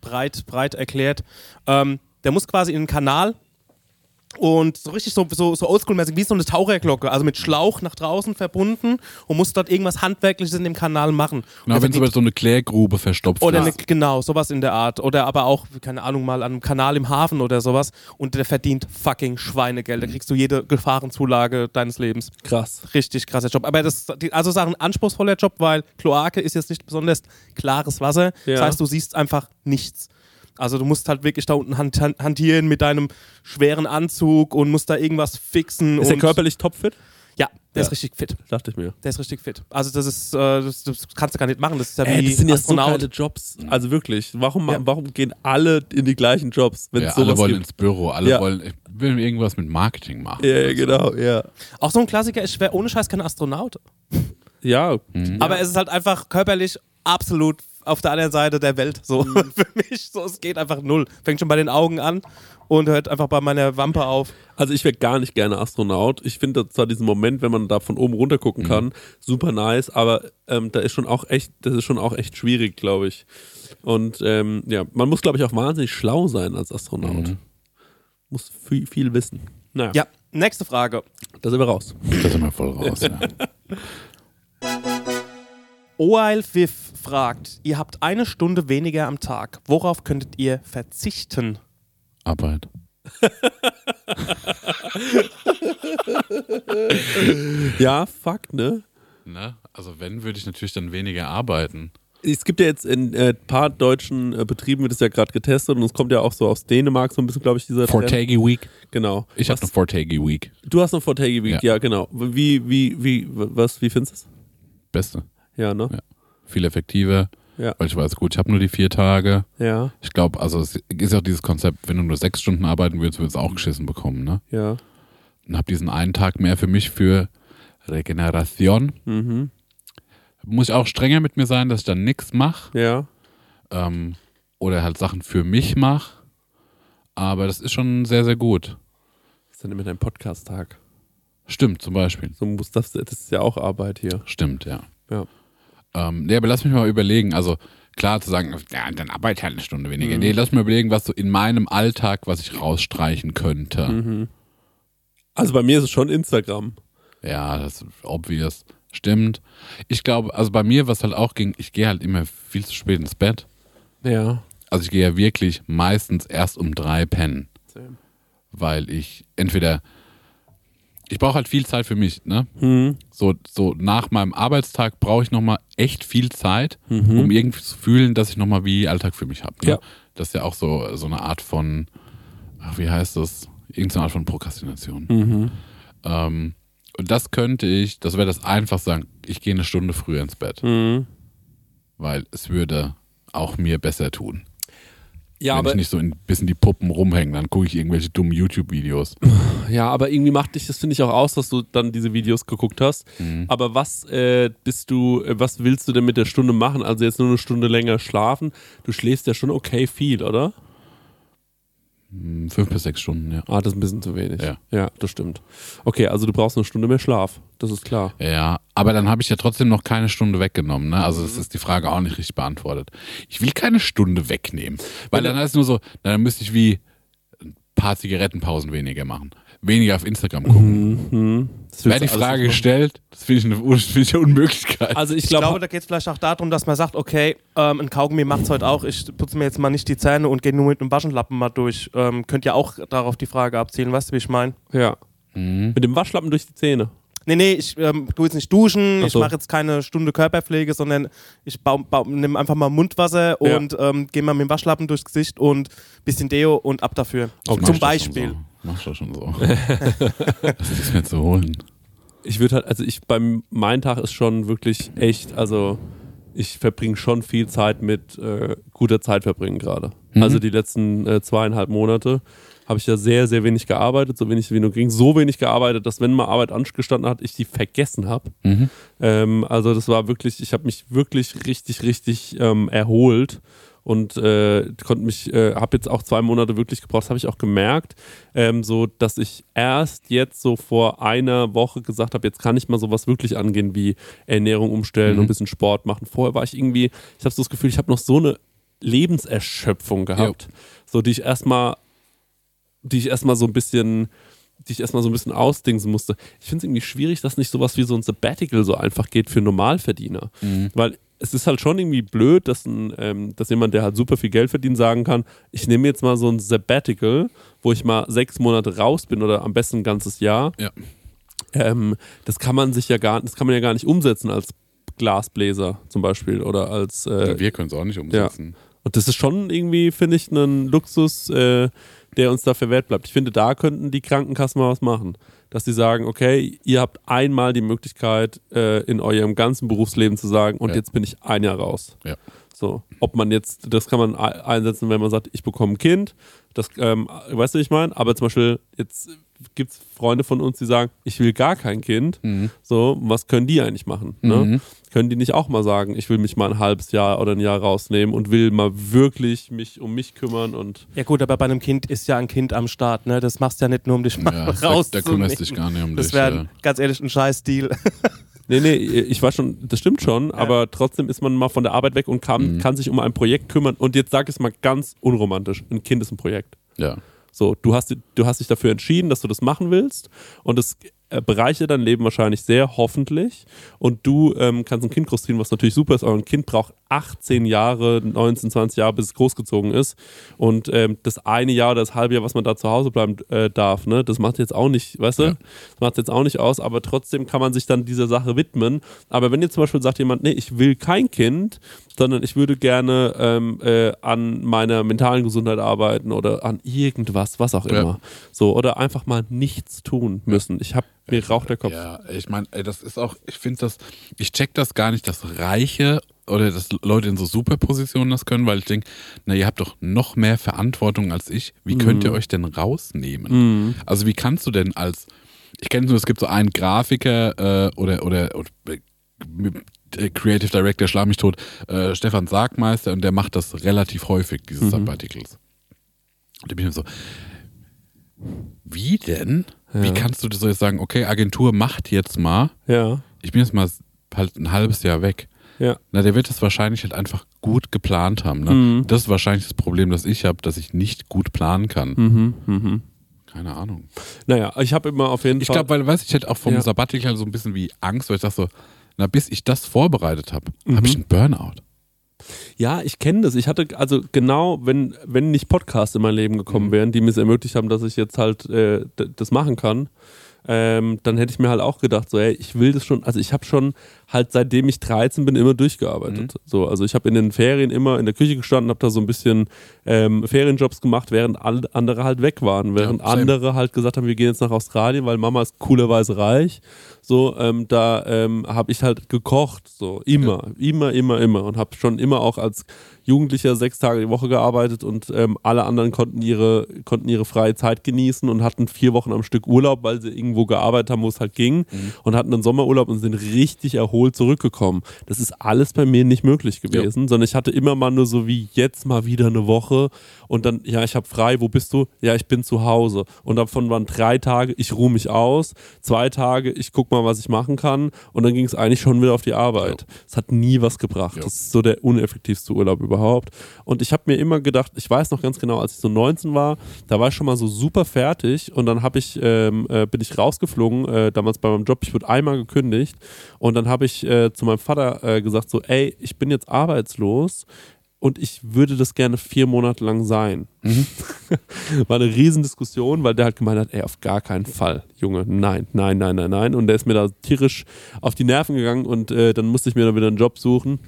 breit, breit erklärt, ähm, der muss quasi in den Kanal und so richtig so, so, so oldschool-mäßig wie so eine Taucherglocke, also mit Schlauch nach draußen verbunden und muss dort irgendwas Handwerkliches in dem Kanal machen. Genau, Und wenn es der aber so eine Klärgrube verstopft oder eine, ist. genau, sowas in der Art. Oder aber auch, keine Ahnung, mal an einem Kanal im Hafen oder sowas. Und der verdient fucking Schweinegeld. Da kriegst du jede Gefahrenzulage deines Lebens. Krass. Richtig krasser Job. Aber das die- also sagen anspruchsvoller Job, weil Kloake ist jetzt nicht besonders klares Wasser. Ja. Das heißt, du siehst einfach nichts. Also du musst halt wirklich da unten hantieren mit deinem schweren Anzug und musst da irgendwas fixen. Ist er und körperlich topfit? Ja, der Ja. ist richtig fit. Dachte ich mir. Der ist richtig fit. Also das ist, äh, das, das kannst du gar nicht machen. Das ist ja Ey, wie das sind ja so Astronaut. geile Jobs. Also wirklich, warum, Ja. warum gehen alle in die gleichen Jobs, wenn Ja, es alle wollen gibt? ins Büro, alle Ja. wollen, ich will irgendwas mit Marketing machen. Ja, ja, genau, ja. Auch so ein Klassiker, ich wäre ohne Scheiß kein Astronaut. Ja, Aber es ist halt einfach körperlich absolut auf der anderen Seite der Welt. So Mhm. für mich. So, es geht einfach null. Fängt schon bei den Augen an und hört einfach bei meiner Wampe auf. also ich wäre gar nicht gerne Astronaut. Ich finde zwar diesen Moment, wenn man da von oben runter gucken kann, super nice, aber ähm, da ist schon auch echt, das ist schon auch echt schwierig, glaube ich. Und ähm, ja, man muss, glaube ich, auch wahnsinnig schlau sein als Astronaut. Muss viel, viel wissen. Naja, Ja, nächste Frage. da sind wir raus. Da sind wir voll raus. ja. Oil Viv fragt, ihr habt eine Stunde weniger am Tag. Worauf könntet ihr verzichten? Arbeit. Ja, fuck, ne? Ne? Also wenn, würde ich natürlich dann weniger arbeiten. Es gibt ja jetzt in ein äh, paar deutschen äh, Betrieben, wird es ja gerade getestet und es kommt ja auch so aus Dänemark so ein bisschen, glaube ich, dieser Trend. Fortagi Week. Genau. Ich habe eine Fortagi Week. Du hast eine Fortagi Week, ja. Ja. genau. Wie, wie, wie, was, wie findest du es? Beste. Ja, ne? Ja. Viel effektiver. Ja. Weil ich weiß, gut, ich habe nur die vier Tage. Ja, Ich glaube, also es ist auch dieses Konzept, wenn du nur sechs Stunden arbeiten würdest, würdest du auch geschissen bekommen, ne? ja. Und habe diesen einen Tag mehr für mich für Regeneration. Mhm. Muss ich auch strenger mit mir sein, dass ich dann nichts mache Ja. ähm, oder halt Sachen für mich mache. Aber das ist schon sehr, sehr gut. Was ist denn mit deinem Podcast-Tag? Stimmt, zum Beispiel. So muss das, das ist ja auch Arbeit hier. Stimmt, ja. Ja. Ähm, nee, aber lass mich mal überlegen. Also klar zu sagen, ja, dann arbeite halt eine Stunde weniger. Nee, lass mich mal überlegen, was so in meinem Alltag, was ich rausstreichen könnte. Also bei mir ist es schon Instagram. Ja, das ist obvious. Stimmt. Ich glaube, also bei mir, was halt auch ging, ich gehe halt immer viel zu spät ins Bett. Ja. Also ich gehe ja wirklich meistens erst um drei pennen, weil ich entweder ich brauche halt viel Zeit für mich, ne? Mhm. So, so nach meinem Arbeitstag brauche ich nochmal echt viel Zeit, um irgendwie zu fühlen, dass ich nochmal wie Alltag für mich habe. Ne? Ja. Das ist ja auch so, so eine Art von, ach, wie heißt das? Irgendeine Art von Prokrastination. Mhm. Ähm, und das könnte ich, das wäre das einfach sagen, ich gehe eine Stunde früher ins Bett, Mhm. weil es würde auch mir besser tun. Ja, Wenn aber, ich nicht so ein bisschen die Puppen rumhängen, dann gucke ich irgendwelche dummen YouTube-Videos. ja, aber irgendwie macht dich das, finde ich, auch aus, dass du dann diese Videos geguckt hast. Mhm. Aber was äh, bist du, äh, was willst du denn mit der Stunde machen? Also jetzt nur eine Stunde länger schlafen. Du schläfst ja schon okay viel, oder? Hm, Fünf bis sechs Stunden, ja. Ah, das ist ein bisschen zu wenig. Ja. ja, das stimmt. Okay, also du brauchst eine Stunde mehr Schlaf. Das ist klar. Ja, aber dann habe ich ja trotzdem noch keine Stunde weggenommen. Ne? Also Mhm. das ist die Frage auch nicht richtig beantwortet. Ich will keine Stunde wegnehmen, weil dann heißt es nur so, dann müsste ich wie ein paar Zigarettenpausen weniger machen. Weniger auf Instagram gucken. Mhm. Das Wäre willst die Frage gestellt, das finde ich, eine- das finde ich eine Unmöglichkeit. Also ich Ich glaube, da geht es vielleicht auch darum, dass man sagt, okay, ähm, ein Kaugummi macht es heute auch, ich putze mir jetzt mal nicht die Zähne und gehe nur mit einem Waschenlappen mal durch. Ähm, könnt ja auch darauf die Frage abzielen, weißt du, wie ich meine? ja. Mhm. Mit dem Waschlappen durch die Zähne. Nee, nee, ich ähm, tu jetzt nicht duschen, Ach ich so. mache jetzt keine Stunde Körperpflege, sondern ich nehme einfach mal Mundwasser Ja. und ähm, gehe mal mit dem Waschlappen durchs Gesicht und bisschen Deo und ab dafür. Mach Zum Beispiel. Schon so. Mach doch schon so. das ist mir zu holen. Ich würde halt, also ich beim mein Tag ist schon wirklich echt, also ich verbringe schon viel Zeit mit äh, guter Zeit verbringen gerade. Mhm. Also die letzten äh, zweieinhalb Monate habe ich ja sehr, sehr wenig gearbeitet, so wenig wie nur ging, so wenig gearbeitet, dass wenn mal Arbeit angestanden hat, ich die vergessen habe. Mhm. Ähm, also das war wirklich, ich habe mich wirklich richtig, richtig ähm, erholt und äh, konnte mich, äh, habe jetzt auch zwei Monate wirklich gebraucht, das habe ich auch gemerkt, ähm, so dass ich erst jetzt so vor einer Woche gesagt habe, jetzt kann ich mal sowas wirklich angehen wie Ernährung umstellen und ein bisschen Sport machen. Vorher war ich irgendwie, ich habe so das Gefühl, ich habe noch so eine Lebenserschöpfung gehabt, so die ich erstmal, die ich erstmal so ein bisschen die ich erstmal so ein bisschen ausdingsen musste. Ich finde es irgendwie schwierig, dass nicht sowas wie so ein Sabbatical so einfach geht für Normalverdiener. Weil es ist halt schon irgendwie blöd, dass, ein, ähm, dass jemand, der halt super viel Geld verdient, sagen kann, ich nehme jetzt mal so ein Sabbatical, wo ich mal sechs Monate raus bin oder am besten ein ganzes Jahr. Ja. Ähm, das kann man sich ja gar, das kann man ja gar nicht umsetzen als Glasbläser zum Beispiel oder als äh, Wir können es auch nicht umsetzen. Und das ist schon irgendwie, finde ich, ein Luxus, äh, der uns da verwehrt bleibt. Ich finde, da könnten die Krankenkassen mal was machen. Dass sie sagen, okay, ihr habt einmal die Möglichkeit, äh, in eurem ganzen Berufsleben zu sagen, und Ja. jetzt bin ich ein Jahr raus. Ja. So, ob man jetzt, das kann man ei- einsetzen, wenn man sagt, ich bekomme ein Kind. Das, ähm, weißt du, wie ich meine? Aber zum Beispiel, jetzt gibt es Freunde von uns, die sagen, ich will gar kein Kind. Mhm. So, was können die eigentlich machen? Ne? Können die nicht auch mal sagen, ich will mich mal ein halbes Jahr oder ein Jahr rausnehmen und will mal wirklich mich um mich kümmern und Ja gut, aber bei einem Kind ist ja ein Kind am Start, ne? Das machst du ja nicht nur, um dich mal Ja, da, da kümmerst dich gar nicht um Das dich. wäre, ja. ganz ehrlich, ein scheiß Deal. Nee, nee, ich weiß schon, das stimmt schon, aber trotzdem ist man mal von der Arbeit weg und kann, kann sich um ein Projekt kümmern. Und jetzt sag ich es mal ganz unromantisch: Ein Kind ist ein Projekt. ja. So, du hast, du hast dich dafür entschieden, dass du das machen willst. Und es bereichert dein Leben wahrscheinlich sehr, hoffentlich. Und du ähm, kannst ein Kind großziehen, was natürlich super ist, aber ein Kind braucht 18 Jahre, 19, 20 Jahre, bis es großgezogen ist. Und ähm, das eine Jahr oder das halbe Jahr, was man da zu Hause bleiben äh, darf, ne, das macht jetzt auch nicht, weißt du, Ja. das macht jetzt auch nicht aus, aber trotzdem kann man sich dann dieser Sache widmen. Aber wenn jetzt zum Beispiel sagt jemand, nee, ich will kein Kind, sondern ich würde gerne ähm, äh, an meiner mentalen Gesundheit arbeiten oder an irgendwas, was auch Ja. immer. So, oder einfach mal nichts tun müssen. Ich habe mir raucht der Kopf. Ja, ich meine, das ist auch, ich finde das, ich check das gar nicht, dass Reiche oder dass Leute in so Superpositionen das können, weil ich denke, na, ihr habt doch noch mehr Verantwortung als ich. Wie könnt ihr euch denn rausnehmen? Also wie kannst du denn als, ich kenne nur, es gibt so einen Grafiker äh, oder, oder, oder äh, Creative Director, schlag mich tot, äh, Stefan Sargmeister und der macht das relativ häufig, dieses Sabbaticals. Und da bin ich mir so, wie denn? Wie kannst du das so jetzt sagen, okay, Agentur macht jetzt mal, Ja, ich bin jetzt mal halt ein halbes Jahr weg. ja. Na, der wird das wahrscheinlich halt einfach gut geplant haben. Ne? Mhm. Das ist wahrscheinlich das Problem, das ich habe, dass ich nicht gut planen kann. Mhm, mhm. Keine Ahnung. Naja, ich habe immer auf jeden Ich Fall. glaube, weil, weiß ich, ich hätte auch vom Ja. Sabbatical so ein bisschen wie Angst, weil ich dachte so, na, bis ich das vorbereitet habe, Mhm. habe ich einen Burnout. Ja, ich kenne das. Ich hatte, also genau, wenn, wenn nicht Podcasts in mein Leben gekommen Mhm. wären, die mir es ermöglicht haben, dass ich jetzt halt äh, das machen kann, ähm, dann hätte ich mir halt auch gedacht, so, ey, ich will das schon, also ich habe schon halt seitdem ich 13 bin immer durchgearbeitet. Mhm. So, also ich habe in den Ferien immer in der Küche gestanden, habe da so ein bisschen ähm, Ferienjobs gemacht, während alle andere halt weg waren, während Ja, andere halt gesagt haben, wir gehen jetzt nach Australien, weil Mama ist coolerweise reich. So, ähm, da ähm, habe ich halt gekocht, so immer, immer, immer, immer und habe schon immer auch als Jugendlicher sechs Tage die Woche gearbeitet und ähm, alle anderen konnten ihre, konnten ihre freie Zeit genießen und hatten vier Wochen am Stück Urlaub, weil sie irgendwo gearbeitet haben, wo es halt ging und hatten einen Sommerurlaub und sind richtig erholt zurückgekommen. Das ist alles bei mir nicht möglich gewesen, sondern ich hatte immer mal nur so wie jetzt mal wieder eine Woche und dann, ja, ich habe frei, wo bist du? Ja, ich bin zu Hause. Und davon waren drei Tage, ich ruhe mich aus, zwei Tage, ich guck mal, was ich machen kann und dann ging es eigentlich schon wieder auf die Arbeit. Es hat nie was gebracht. Ja. Das ist so der uneffektivste Urlaub überhaupt. Und ich habe mir immer gedacht, ich weiß noch ganz genau, als ich so 19 war, da war ich schon mal so super fertig und dann habe ich, ähm, äh, bin ich rausgeflogen, äh, damals bei meinem Job, ich wurde einmal gekündigt und dann habe ich äh, zu meinem Vater äh, gesagt so, ey, ich bin jetzt arbeitslos und ich würde das gerne vier Monate lang sein. War eine Riesendiskussion, weil der halt gemeint hat, ey, auf gar keinen Fall, Junge, nein, nein, nein, nein, nein. Und der ist mir da tierisch auf die Nerven gegangen und äh, dann musste ich mir dann wieder einen Job suchen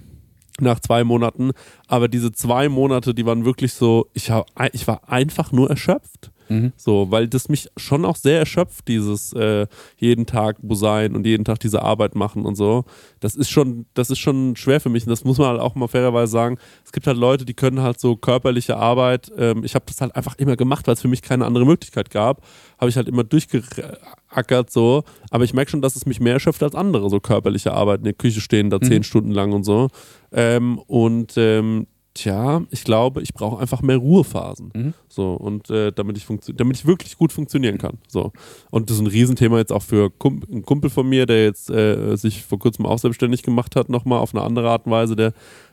nach zwei Monaten. Aber diese zwei Monate, die waren wirklich so, ich, hab, ich war einfach nur erschöpft. So, weil das mich schon auch sehr erschöpft, dieses äh, jeden Tag sein und jeden Tag diese Arbeit machen und so. Das ist schon, das ist schon schwer für mich und das muss man halt auch mal fairerweise sagen. Es gibt halt Leute, die können halt so körperliche Arbeit. Ähm, ich habe das halt einfach immer gemacht, weil es für mich keine andere Möglichkeit gab. Habe ich halt immer durchgeackert so. Aber ich merke schon, dass es mich mehr erschöpft als andere, so körperliche Arbeit in der Küche stehen, da zehn Stunden lang und so. Ähm, und ähm, Tja, ich glaube, ich brauche einfach mehr Ruhephasen. Mhm. So, und äh, damit, ich damit ich wirklich gut funktionieren kann. So. Und das ist ein Riesenthema jetzt auch für Kump einen Kumpel von mir, der jetzt äh, sich vor kurzem auch selbstständig gemacht hat, nochmal auf eine andere Art und Weise. Der,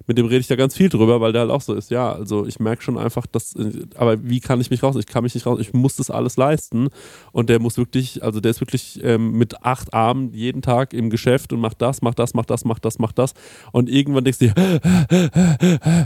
mit dem rede ich da ganz viel drüber, weil der halt auch so ist. Ja, also ich merke schon einfach, dass, aber wie kann ich mich raus? Ich kann mich nicht raus, ich muss das alles leisten. Und der muss wirklich, also der ist wirklich ähm, mit acht Armen jeden Tag im Geschäft und macht das, macht das, macht das, macht das, macht das. Und irgendwann denkst du dir,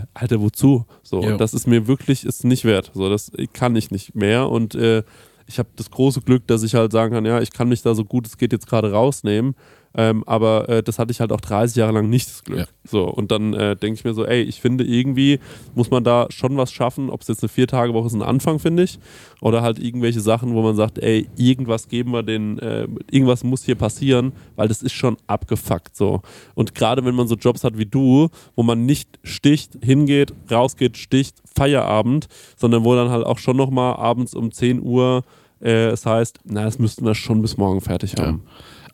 Alter, wozu? So, Jo. und das ist mir wirklich ist nicht wert. So, das kann ich nicht mehr. Und äh, ich habe das große Glück, dass ich halt sagen kann, ja, ich kann mich da so gut es geht jetzt gerade rausnehmen. Ähm, aber äh, das hatte ich halt auch 30 Jahre lang nicht das Glück. Ja. So, und dann äh, denke ich mir so, ey, ich finde irgendwie muss man da schon was schaffen, ob es jetzt eine Vier-Tage-Woche ist, ein Anfang, finde ich, oder halt irgendwelche Sachen, wo man sagt, ey, irgendwas geben wir den, äh, irgendwas muss hier passieren, weil das ist schon abgefuckt so. Und gerade wenn man so Jobs hat wie du, wo man nicht sticht, hingeht, rausgeht, sticht, Feierabend, sondern wo dann halt auch schon nochmal abends um 10 Uhr äh, es heißt, na, das müssten wir schon bis morgen fertig Ja. haben.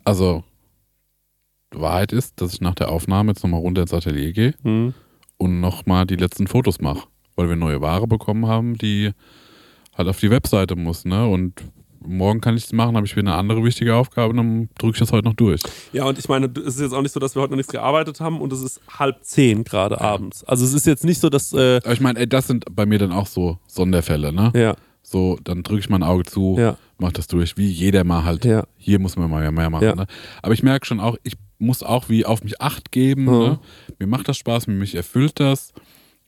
Also, Wahrheit ist, dass ich nach der Aufnahme jetzt nochmal runter ins Atelier gehe Hm? und nochmal die letzten Fotos mache, weil wir neue Ware bekommen haben, die halt auf die Webseite muss, ne? Und morgen kann ich es machen, habe ich wieder eine andere wichtige Aufgabe und dann drücke ich das heute noch durch. Ja, und ich meine, es ist jetzt auch nicht so, dass wir heute noch nichts gearbeitet haben und es ist halb zehn gerade abends. Also es ist jetzt nicht so, dass, äh, Aber ich meine, ey, das sind bei mir dann auch so Sonderfälle, ne? ja, So, dann drücke ich mein Auge zu, ja, mach das durch, wie jeder mal halt. Ja. Hier muss man mal mehr machen. Ja. Ne? Aber ich merke schon auch, ich muss auch wie auf mich Acht geben. Mhm. Ne? Mir macht das Spaß, mich erfüllt das.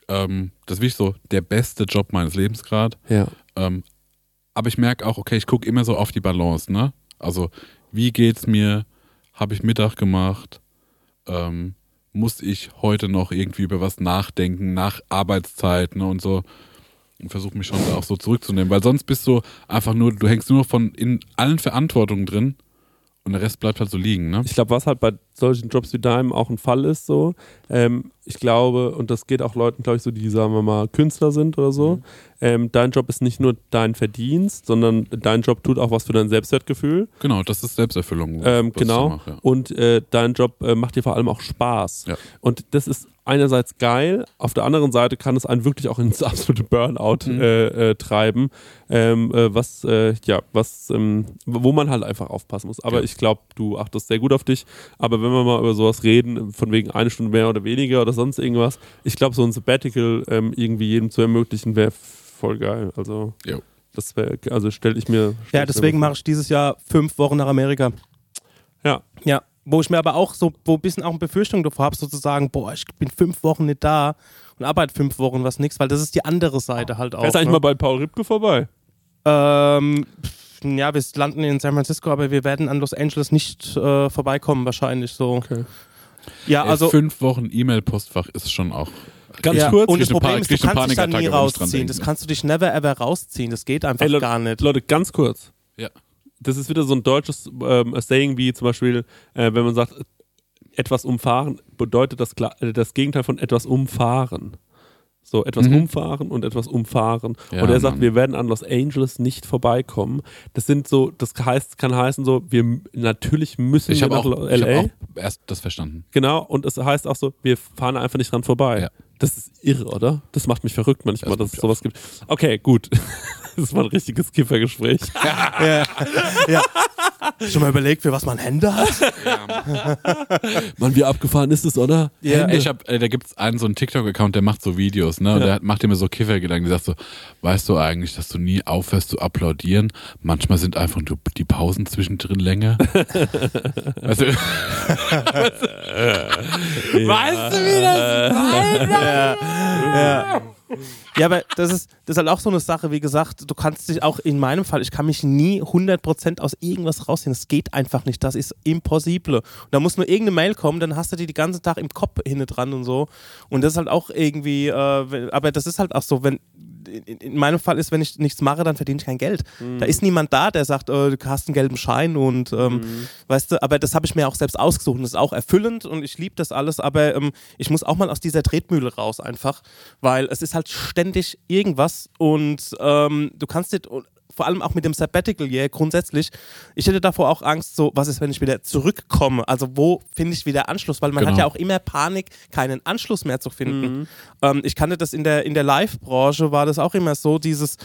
Ähm, das ist wirklich so der beste Job meines Lebens gerade. Ja. Ähm, aber ich merke auch, okay, ich gucke immer so auf die Balance, ne? Also, wie geht's mir? Habe ich Mittag gemacht? Ähm, muss ich heute noch irgendwie über was nachdenken, nach Arbeitszeit, ne? Und so. Und versuche mich schon auch so zurückzunehmen. Weil sonst bist du einfach nur, du hängst nur von in allen Verantwortungen drin und der Rest bleibt halt so liegen, ne? Ich glaube, was halt bei solchen Jobs wie deinem auch ein Fall ist, so, ähm, ich glaube, und das geht auch Leuten, glaube ich, so, die, sagen wir mal, Künstler sind oder so, Mhm. ähm, dein Job ist nicht nur dein Verdienst, sondern dein Job tut auch was für dein Selbstwertgefühl. Genau, das ist Selbsterfüllung. Ähm, genau. mache, ja. Und äh, dein Job äh, macht dir vor allem auch Spaß. Ja. Und das ist einerseits geil, auf der anderen Seite kann es einen wirklich auch ins absolute Burnout Mhm. äh, äh, treiben, ähm, äh, was, äh, ja, was, ähm, wo man halt einfach aufpassen muss. Aber Ja. ich glaube, du achtest sehr gut auf dich. Aber wenn wir mal über sowas reden, von wegen eine Stunde mehr oder weniger oder sonst irgendwas, ich glaube, so ein Sabbatical ähm, irgendwie jedem zu ermöglichen, wäre voll geil. Also, Jo. das wäre, also stell ich mir. stell Ja, deswegen mache ich dieses Jahr fünf Wochen nach Amerika. Ja, Ja, wo ich mir aber auch so, wo ein bisschen auch eine Befürchtung davor habe, sozusagen, boah, ich bin fünf Wochen nicht da und arbeite fünf Wochen was nix, weil das ist die andere Seite halt auch. Du eigentlich ne? mal bei Paul Ripke vorbei? Ähm, pff, ja, wir landen in San Francisco, aber wir werden an Los Angeles nicht äh, vorbeikommen, wahrscheinlich so. Okay. Ja, Ey, also. fünf Wochen E-Mail-Postfach ist schon auch. Ganz ja, kurz. und das Problem ist, du kannst dich da nie rausziehen. Das kannst du dich never ever rausziehen. Das geht einfach Ey, Leute, gar nicht. Leute, ganz kurz. Ja. Das ist wieder so ein deutsches ähm, Saying wie zum Beispiel, äh, wenn man sagt, etwas umfahren, bedeutet das, äh, das Gegenteil von etwas umfahren. So, etwas Mhm. umfahren und etwas umfahren. Ja, und er sagt, Mann. wir werden an Los Angeles nicht vorbeikommen. Das sind so, das heißt, kann heißen so, wir natürlich müssen Ich wir nach auch, Lo- ich LA. auch erst das verstanden. Genau, und es heißt auch so, wir fahren einfach nicht dran vorbei. Ja. Das ist irre, oder? Das macht mich verrückt manchmal, Das dass es sowas gibt. Okay, gut. Das war ein richtiges Kiffergespräch. Ja. ja. Schon mal überlegt, für was man Hände hat? Mann, wie abgefahren ist es, oder? Ja. Ey, ich hab, äh, da gibt es einen so einen TikTok-Account, der macht so Videos, ne? Und Ja. der hat- macht immer so Kiffergedanken. Der sagt so, weißt du eigentlich, dass du nie aufhörst zu applaudieren? Manchmal sind einfach nur die Pausen zwischendrin länger. weißt du, weißt du, wie das ja. ja. Ja, aber das ist, das ist halt auch so eine Sache, wie gesagt, du kannst dich auch in meinem Fall, ich kann mich nie 100% aus irgendwas rausziehen. Das geht einfach nicht. Das ist impossible. Und da muss nur irgendeine Mail kommen, dann hast du die den ganzen Tag im Kopf hinne dran und so. Und das ist halt auch irgendwie, äh, aber das ist halt auch so, wenn, in, in meinem Fall ist, wenn ich nichts mache, dann verdiene ich kein Geld. Da ist niemand da, der sagt, äh, du hast einen gelben Schein und ähm, weißt du, aber das habe ich mir auch selbst ausgesucht und das ist auch erfüllend und ich liebe das alles, aber ähm, ich muss auch mal aus dieser Tretmühle raus einfach, weil es ist halt ständig irgendwas und ähm, du kannst nicht, vor allem auch mit dem Sabbatical Year grundsätzlich, ich hätte davor auch Angst, so, was ist, wenn ich wieder zurückkomme? Also wo finde ich wieder Anschluss? Weil man hat Genau. ja auch immer Panik, keinen Anschluss mehr zu finden. Ähm, ich kannte das in der, in der Live-Branche, war das auch immer so, dieses,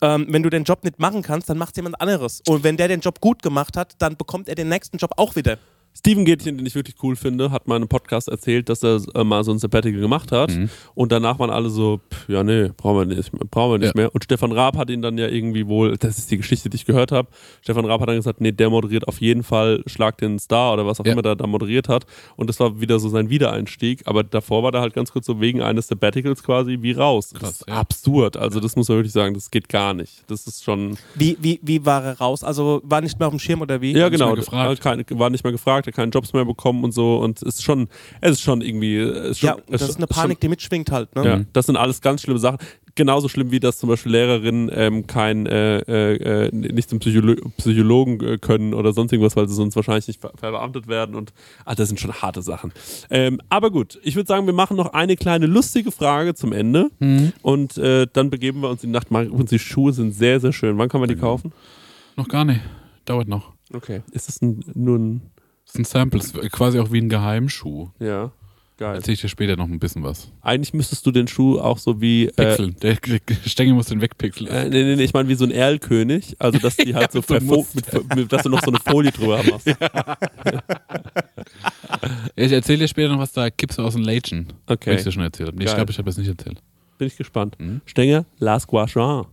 ähm, wenn du den Job nicht machen kannst, dann macht jemand anderes. Und wenn der den Job gut gemacht hat, dann bekommt er den nächsten Job auch wieder. Steven Gätchen, den ich wirklich cool finde, hat mal in einem Podcast erzählt, dass er äh, mal so ein Sabbatical gemacht hat. Und danach waren alle so, pff, ja, nee, brauchen wir nicht, brauchen wir nicht Ja. mehr. Und Stefan Raab hat ihn dann ja irgendwie wohl, das ist die Geschichte, die ich gehört habe. Stefan Raab hat dann gesagt, nee, der moderiert auf jeden Fall Schlag den Star oder was auch Ja. immer der da moderiert hat. Und das war wieder so sein Wiedereinstieg. Aber davor war der halt ganz kurz so wegen eines Sabbaticals quasi wie raus. das Krass, ist ja. absurd. Also das muss man wirklich sagen, das geht gar nicht. Das ist schon. Wie, wie, wie war er raus? Also war nicht mehr auf dem Schirm oder wie? Ja, nicht genau. mehr gefragt. Keine, war nicht mehr gefragt, hat keine Jobs mehr bekommen und so. Und es ist schon, es ist schon irgendwie. Es ist schon, Ja, das es ist eine schon- Panik, die mitschwingt halt. Ne? Ja, das sind alles ganz schlimme Sachen. Genauso schlimm wie dass zum Beispiel Lehrerinnen ähm, kein äh, äh, äh, nicht zum Psycholo Psychologen äh, können oder sonst irgendwas, weil sie sonst wahrscheinlich nicht ver verbeamtet werden und ah, das sind schon harte Sachen. Ähm, aber gut, ich würde sagen, wir machen noch eine kleine lustige Frage zum Ende und äh, dann begeben wir uns in die Nacht. Mal- Übrigens, die Schuhe sind sehr, sehr schön. Wann kann man die kaufen? Noch gar nicht. Dauert noch. Okay. Ist es ein, nur ein, Das sind Samples, quasi auch wie ein Geheimschuh. ja, geil. Erzähl ich dir später noch ein bisschen was. Eigentlich müsstest du den Schuh auch so wie äh, Pixeln. Der Stängel muss den wegpixeln. Äh, nee, nee, nee, ich meine wie so ein Erlkönig. Also, dass die halt so, so Muster. mit, mit, dass du noch so eine Folie drüber machst. Ich erzähle dir später noch was, da kippst du aus dem Lädchen. Okay. Wenn ich dir schon erzählt habe. Nee, ich glaube, ich habe das nicht erzählt. Bin ich gespannt. Mhm. Stenger, Las Guachin.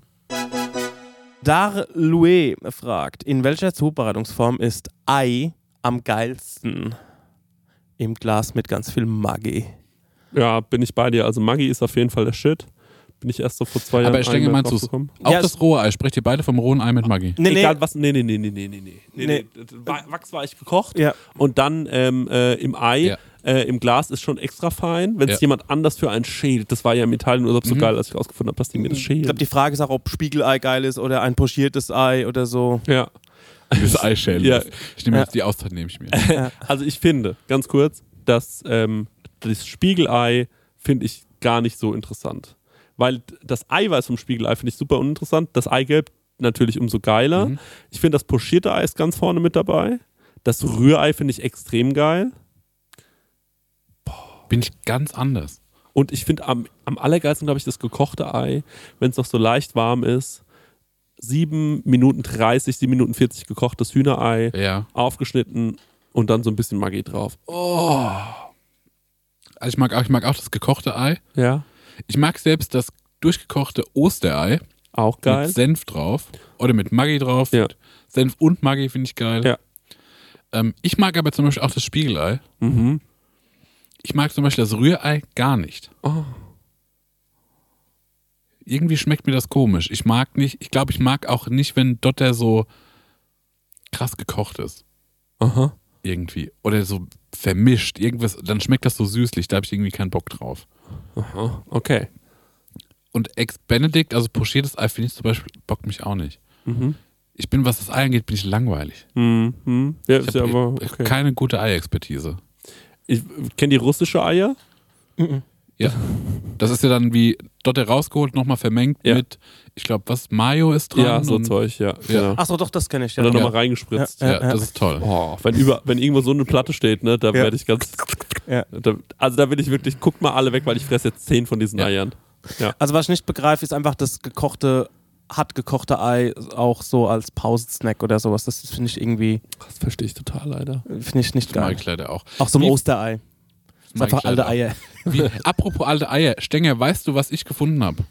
Dar Louis fragt, in welcher Zubereitungsform ist Ei am geilsten? Im Glas mit ganz viel Maggi. Ja, bin ich bei dir. Also Maggi ist auf jeden Fall der Shit. Bin ich erst so vor zwei Jahren Aber ich denke mal zu. draufgekommen. Auch Ja, das rohe Ei. Sprecht ihr beide vom rohen Ei mit Maggi? Nee, Egal was. Nee, nee, nee, nee, nee, nee, nee. nee, Nee. nee. Wa- Wachs war ich gekocht Ja. und dann ähm, äh, im Ei, Ja. äh, im Glas ist schon extra fein. Wenn es Ja. jemand anders für einen schält, das war ja im Italienurlaub so geil, als ich rausgefunden habe, dass die mir das Ich schälen. glaube, die Frage ist auch, ob Spiegelei geil ist oder ein pochiertes Ei oder so. ja. Das Ei schälen. Ja. Ich nehme jetzt die Auszeit, nehme ich mir. Also ich finde, ganz kurz, dass ähm, das Spiegelei finde ich gar nicht so interessant. Weil das Eiweiß vom Spiegelei finde ich super uninteressant. Das Eigelb natürlich umso geiler. Mhm. Ich finde das pochierte Ei ist ganz vorne mit dabei. Das Rührei finde ich extrem geil. Bin ich ganz anders. Und ich finde am, am allergeilsten, glaube ich, das gekochte Ei, wenn es noch so leicht warm ist. 7 Minuten 30, 7 Minuten 40 gekochtes Hühnerei, Ja. aufgeschnitten und dann so ein bisschen Maggi drauf. Also ich mag auch, ich mag auch das gekochte Ei. Ja, Ich mag selbst das durchgekochte Osterei auch geil. mit Senf drauf oder mit Maggi drauf. Ja. Mit Senf und Maggi finde ich geil. Ja. Ähm, ich mag aber zum Beispiel auch das Spiegelei. Mhm. Ich mag zum Beispiel das Rührei gar nicht. Oh. Irgendwie schmeckt mir das komisch. Ich mag nicht, ich glaube, ich mag auch nicht, wenn Dotter so krass gekocht ist. Aha. Irgendwie. Oder so vermischt. Irgendwas, dann schmeckt das so süßlich. Da habe ich irgendwie keinen Bock drauf. Aha. Okay. Und Ex-Benedict, also pochiertes Ei, finde ich zum Beispiel, bockt mich auch nicht. Mhm. Ich bin, was das Ei angeht, bin ich langweilig. Mhm. Ja, Ich ist ja habe aber okay. keine gute Ei-Expertise. Ich kenne die russische Eier. Ja. Das ist ja dann wie Dotte rausgeholt, nochmal vermengt Ja. mit, ich glaube, was, Mayo ist dran. Ja, so und, Zeug, ja. Genau. Achso, doch, das kenne ich. Und Ja. dann Ja. nochmal reingespritzt. Ja, Ja, ja. das ist toll. Oh, wenn, über, wenn irgendwo so eine Platte steht, ne, da Ja. werde ich ganz. Ja. Da, also da will ich wirklich, guckt mal alle weg, weil ich fresse jetzt zehn von diesen Ja. Eiern. Also was ich nicht begreife, ist einfach das gekochte, hart gekochte Ei auch so als Pausensnack oder sowas. Das finde ich irgendwie, Das verstehe ich total leider. finde ich nicht Das mag geil. ich leider auch. Auch so ein Osterei. Einfach ich alte Eier. Wie, apropos alte Eier, Stenger, weißt du, was ich gefunden habe?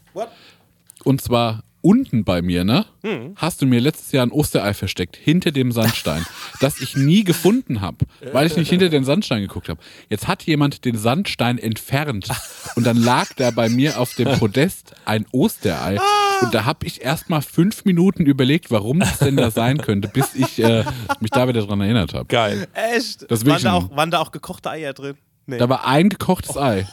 Und zwar unten bei mir, ne? Hm. Hast du mir letztes Jahr ein Osterei versteckt, hinter dem Sandstein, das ich nie gefunden habe, weil ich nicht hinter den Sandstein geguckt habe. Jetzt hat jemand den Sandstein entfernt und dann lag da bei mir auf dem Podest ein Osterei. Und da habe ich erst mal fünf Minuten überlegt, warum das denn da sein könnte, bis ich äh, mich da wieder dran erinnert habe. Geil. Echt? Das waren, da auch, waren da auch gekochte Eier drin? Nee. Da war ein gekochtes Ei,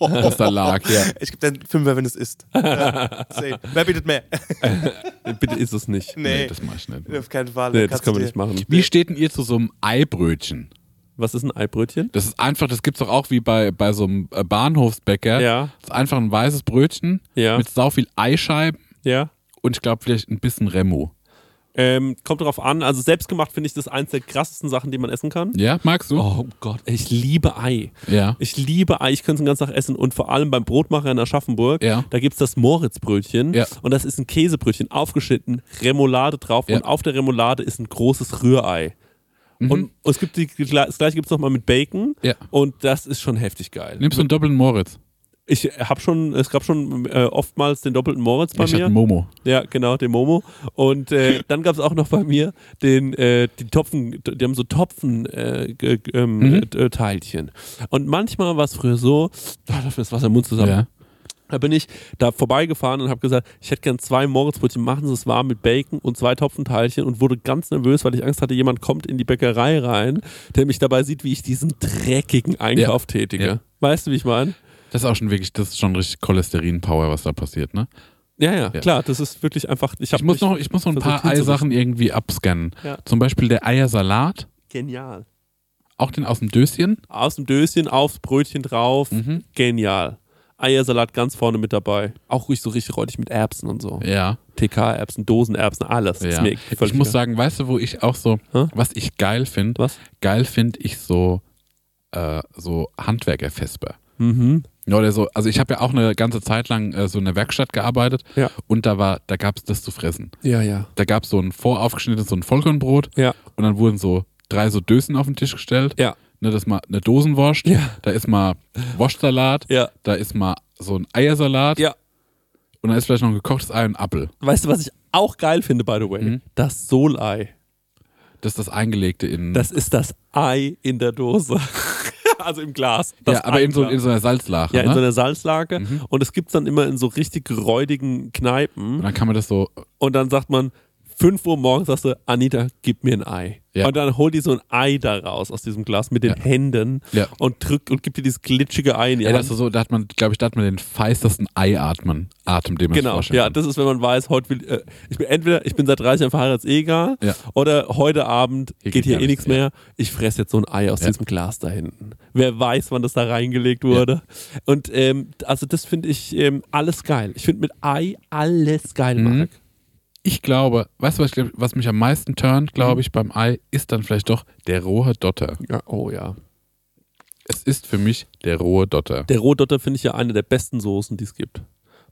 das da lag, ja. Ich gebe den Fünfer, wenn es ist. Ja. Wer bietet mehr? Bitte ist es nicht. Nee, Nee, das mache ich nicht. auf keinen Fall. Nee, Da das man du nicht machen. Wie steht denn ihr zu so einem Eibrötchen? Was ist ein Eibrötchen? Das ist einfach, das gibt's doch auch wie bei, bei so einem äh, Bahnhofsbäcker. Ja. Das ist einfach ein weißes Brötchen Ja. mit sau viel Eischeiben Ja. und ich glaube vielleicht ein bisschen Remo. Ähm, kommt drauf an. Also selbstgemacht finde ich das eins der krassesten Sachen, die man essen kann. Ja, magst du? Oh Gott, ich liebe Ei. Ja. Ich liebe Ei, ich könnte es den ganzen Tag essen und vor allem beim Brotmacher in Aschaffenburg, Ja. da gibt es das Moritzbrötchen Ja. und das ist ein Käsebrötchen, aufgeschnitten, Remoulade drauf Ja. und auf der Remoulade ist ein großes Rührei. Mhm. Und es gibt die, das gleiche gibt es nochmal mit Bacon Ja. und das ist schon heftig geil. Nimmst du einen doppelten Moritz? Ich habe schon, es gab schon äh, oftmals den doppelten Moritz bei ich hatte mir. einen Momo. Ja, genau, den Momo. Und äh, dann gab es auch noch bei mir den, äh, die Topfen, die haben so Topfen äh, ähm, Mhm. äh, Teilchen. Und manchmal war es früher so, da läuft mir das Wasser im Mund zusammen. Ja. Da bin ich da vorbeigefahren und habe gesagt, ich hätte gern zwei Moritzbrötchen, machen Sie es warm mit Bacon und zwei Topfenteilchen und wurde ganz nervös, weil ich Angst hatte, jemand kommt in die Bäckerei rein, der mich dabei sieht, wie ich diesen dreckigen Einkauf tätige. Ja. Weißt du, wie ich meine? Das ist auch schon wirklich, das ist schon richtig Cholesterin-Power, was da passiert, ne? Ja, ja, Ja. klar, das ist wirklich einfach. Ich, Ich muss noch, ich muss noch ein paar. Eisachen irgendwie abscannen. Ja. Zum Beispiel der Eiersalat, Genial. auch den aus dem Döschen. Aus dem Döschen aufs Brötchen drauf. Mhm. Genial. Eiersalat ganz vorne mit dabei. Auch ruhig so richtig räudig mit Erbsen und so. Ja. TK-Erbsen, Dosenerbsen, alles. Ja. Ich muss sagen, weißt du, wo ich auch so, Hä? was ich geil finde? Was? Geil finde ich so, äh, so Handwerkerfesper. Mhm. Ja, Oder so, also ich habe ja auch eine ganze Zeit lang äh, so in der Werkstatt gearbeitet Ja. und da war, da gab es das zu fressen. Ja, ja. Da gab es so ein voraufgeschnittenes, so ein Vollkornbrot Ja. und dann wurden so drei so Dösen auf den Tisch gestellt. Ja. Ne, das ist mal eine Dosenwurst, Ja. da ist mal Wurstsalat, Ja. da ist mal so ein Eiersalat Ja. und da ist vielleicht noch ein gekochtes Ei und ein Apfel. Weißt du, was ich auch geil finde, by the way, Mhm. das Solei. Das ist das Eingelegte in. Das ist das Ei in der Dose. also im Glas. Ja, aber in so, in so einer Salzlache. ja, in ne? so einer Salzlake. Mhm. Und es gibt dann immer in so richtig räudigen Kneipen. Und dann kann man das so. Und dann sagt man, 5 Uhr morgens sagst du, Anita, gib mir ein Ei. Ja. Und dann holt die so ein Ei da raus aus diesem Glas mit den Ja. Händen Ja. und drückt und gibt dir dieses glitschige Ei in die Ja, Hand. das ist so, da hat man, glaube ich, da hat man den feistesten Eiatmen, Atem, den man Genau, ja, kann. das ist, wenn man weiß, heute will, äh, ich bin entweder, ich bin seit 30 Jahren verheiratet, eh egal, oder heute Abend Hier geht hier eh nichts mehr, ich fresse jetzt so ein Ei aus diesem Glas da hinten. Wer weiß, wann das da reingelegt wurde. Und ähm, also das finde ich ähm, alles geil. Ich finde mit Ei alles geil, Mhm. Marek. Ich glaube, weißt du, was, glaub, was mich am meisten turnt, Mhm. glaube ich, beim Ei, ist dann vielleicht doch der rohe Dotter. Ja, oh ja. Es ist für mich der rohe Dotter. Der Rohdotter finde ich ja eine der besten Soßen, die es gibt.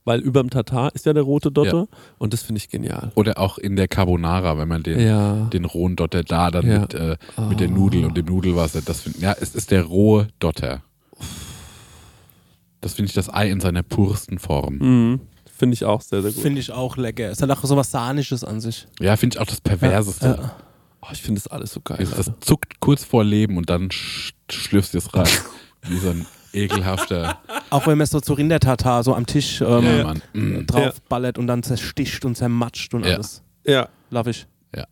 Weil überm Tatar ist ja der rote Dotter und das finde ich genial. Oder auch in der Carbonara, wenn man den, Ja. den rohen Dotter da dann Ja. mit, äh, mit der Nudel und dem Nudelwasser. Das find, ja, es ist der rohe Dotter. Das finde ich das Ei in seiner pursten Form. Mhm. Finde ich auch sehr, sehr gut. Finde ich auch lecker. Es hat auch so was Sahnisches an sich. Ja, finde ich auch das Perverseste. Ja. Oh, ich finde das alles so geil. Das, das zuckt kurz vor Leben und dann sch schlürfst du es rein. Wie so ein ekelhafter. Auch wenn man es so zu Rindertatar so am Tisch ähm, Ja. Mm. draufballert und dann zersticht und zermatscht und Ja. alles. Ja. Love ich. Ja.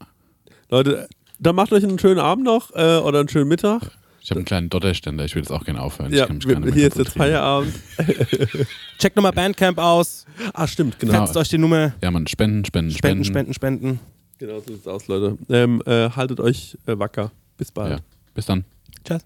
Leute, dann macht euch einen schönen Abend noch äh, oder einen schönen Mittag. Ich habe einen kleinen Dotterständer, ich will jetzt auch gerne aufhören. Ja, ich kann mich wir, gar nicht mehr hier ist jetzt. Feierabend. Checkt nochmal Bandcamp aus. Ah, stimmt, genau. Genau. Fetzt euch die Nummer. Ja, man, spenden, spenden, Spenden, spenden. spenden, spenden. Genau so sieht's aus, Leute. Ähm, äh, haltet euch äh, wacker. Bis bald. Ja. Bis dann. Tschüss.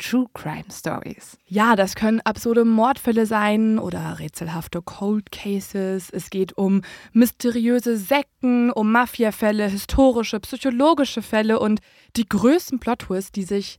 True Crime Stories. ja, das können absurde Mordfälle sein oder rätselhafte Cold Cases. Es geht um mysteriöse Sekten, um Mafiafälle, historische, psychologische Fälle und die größten Plot-Twists, die sich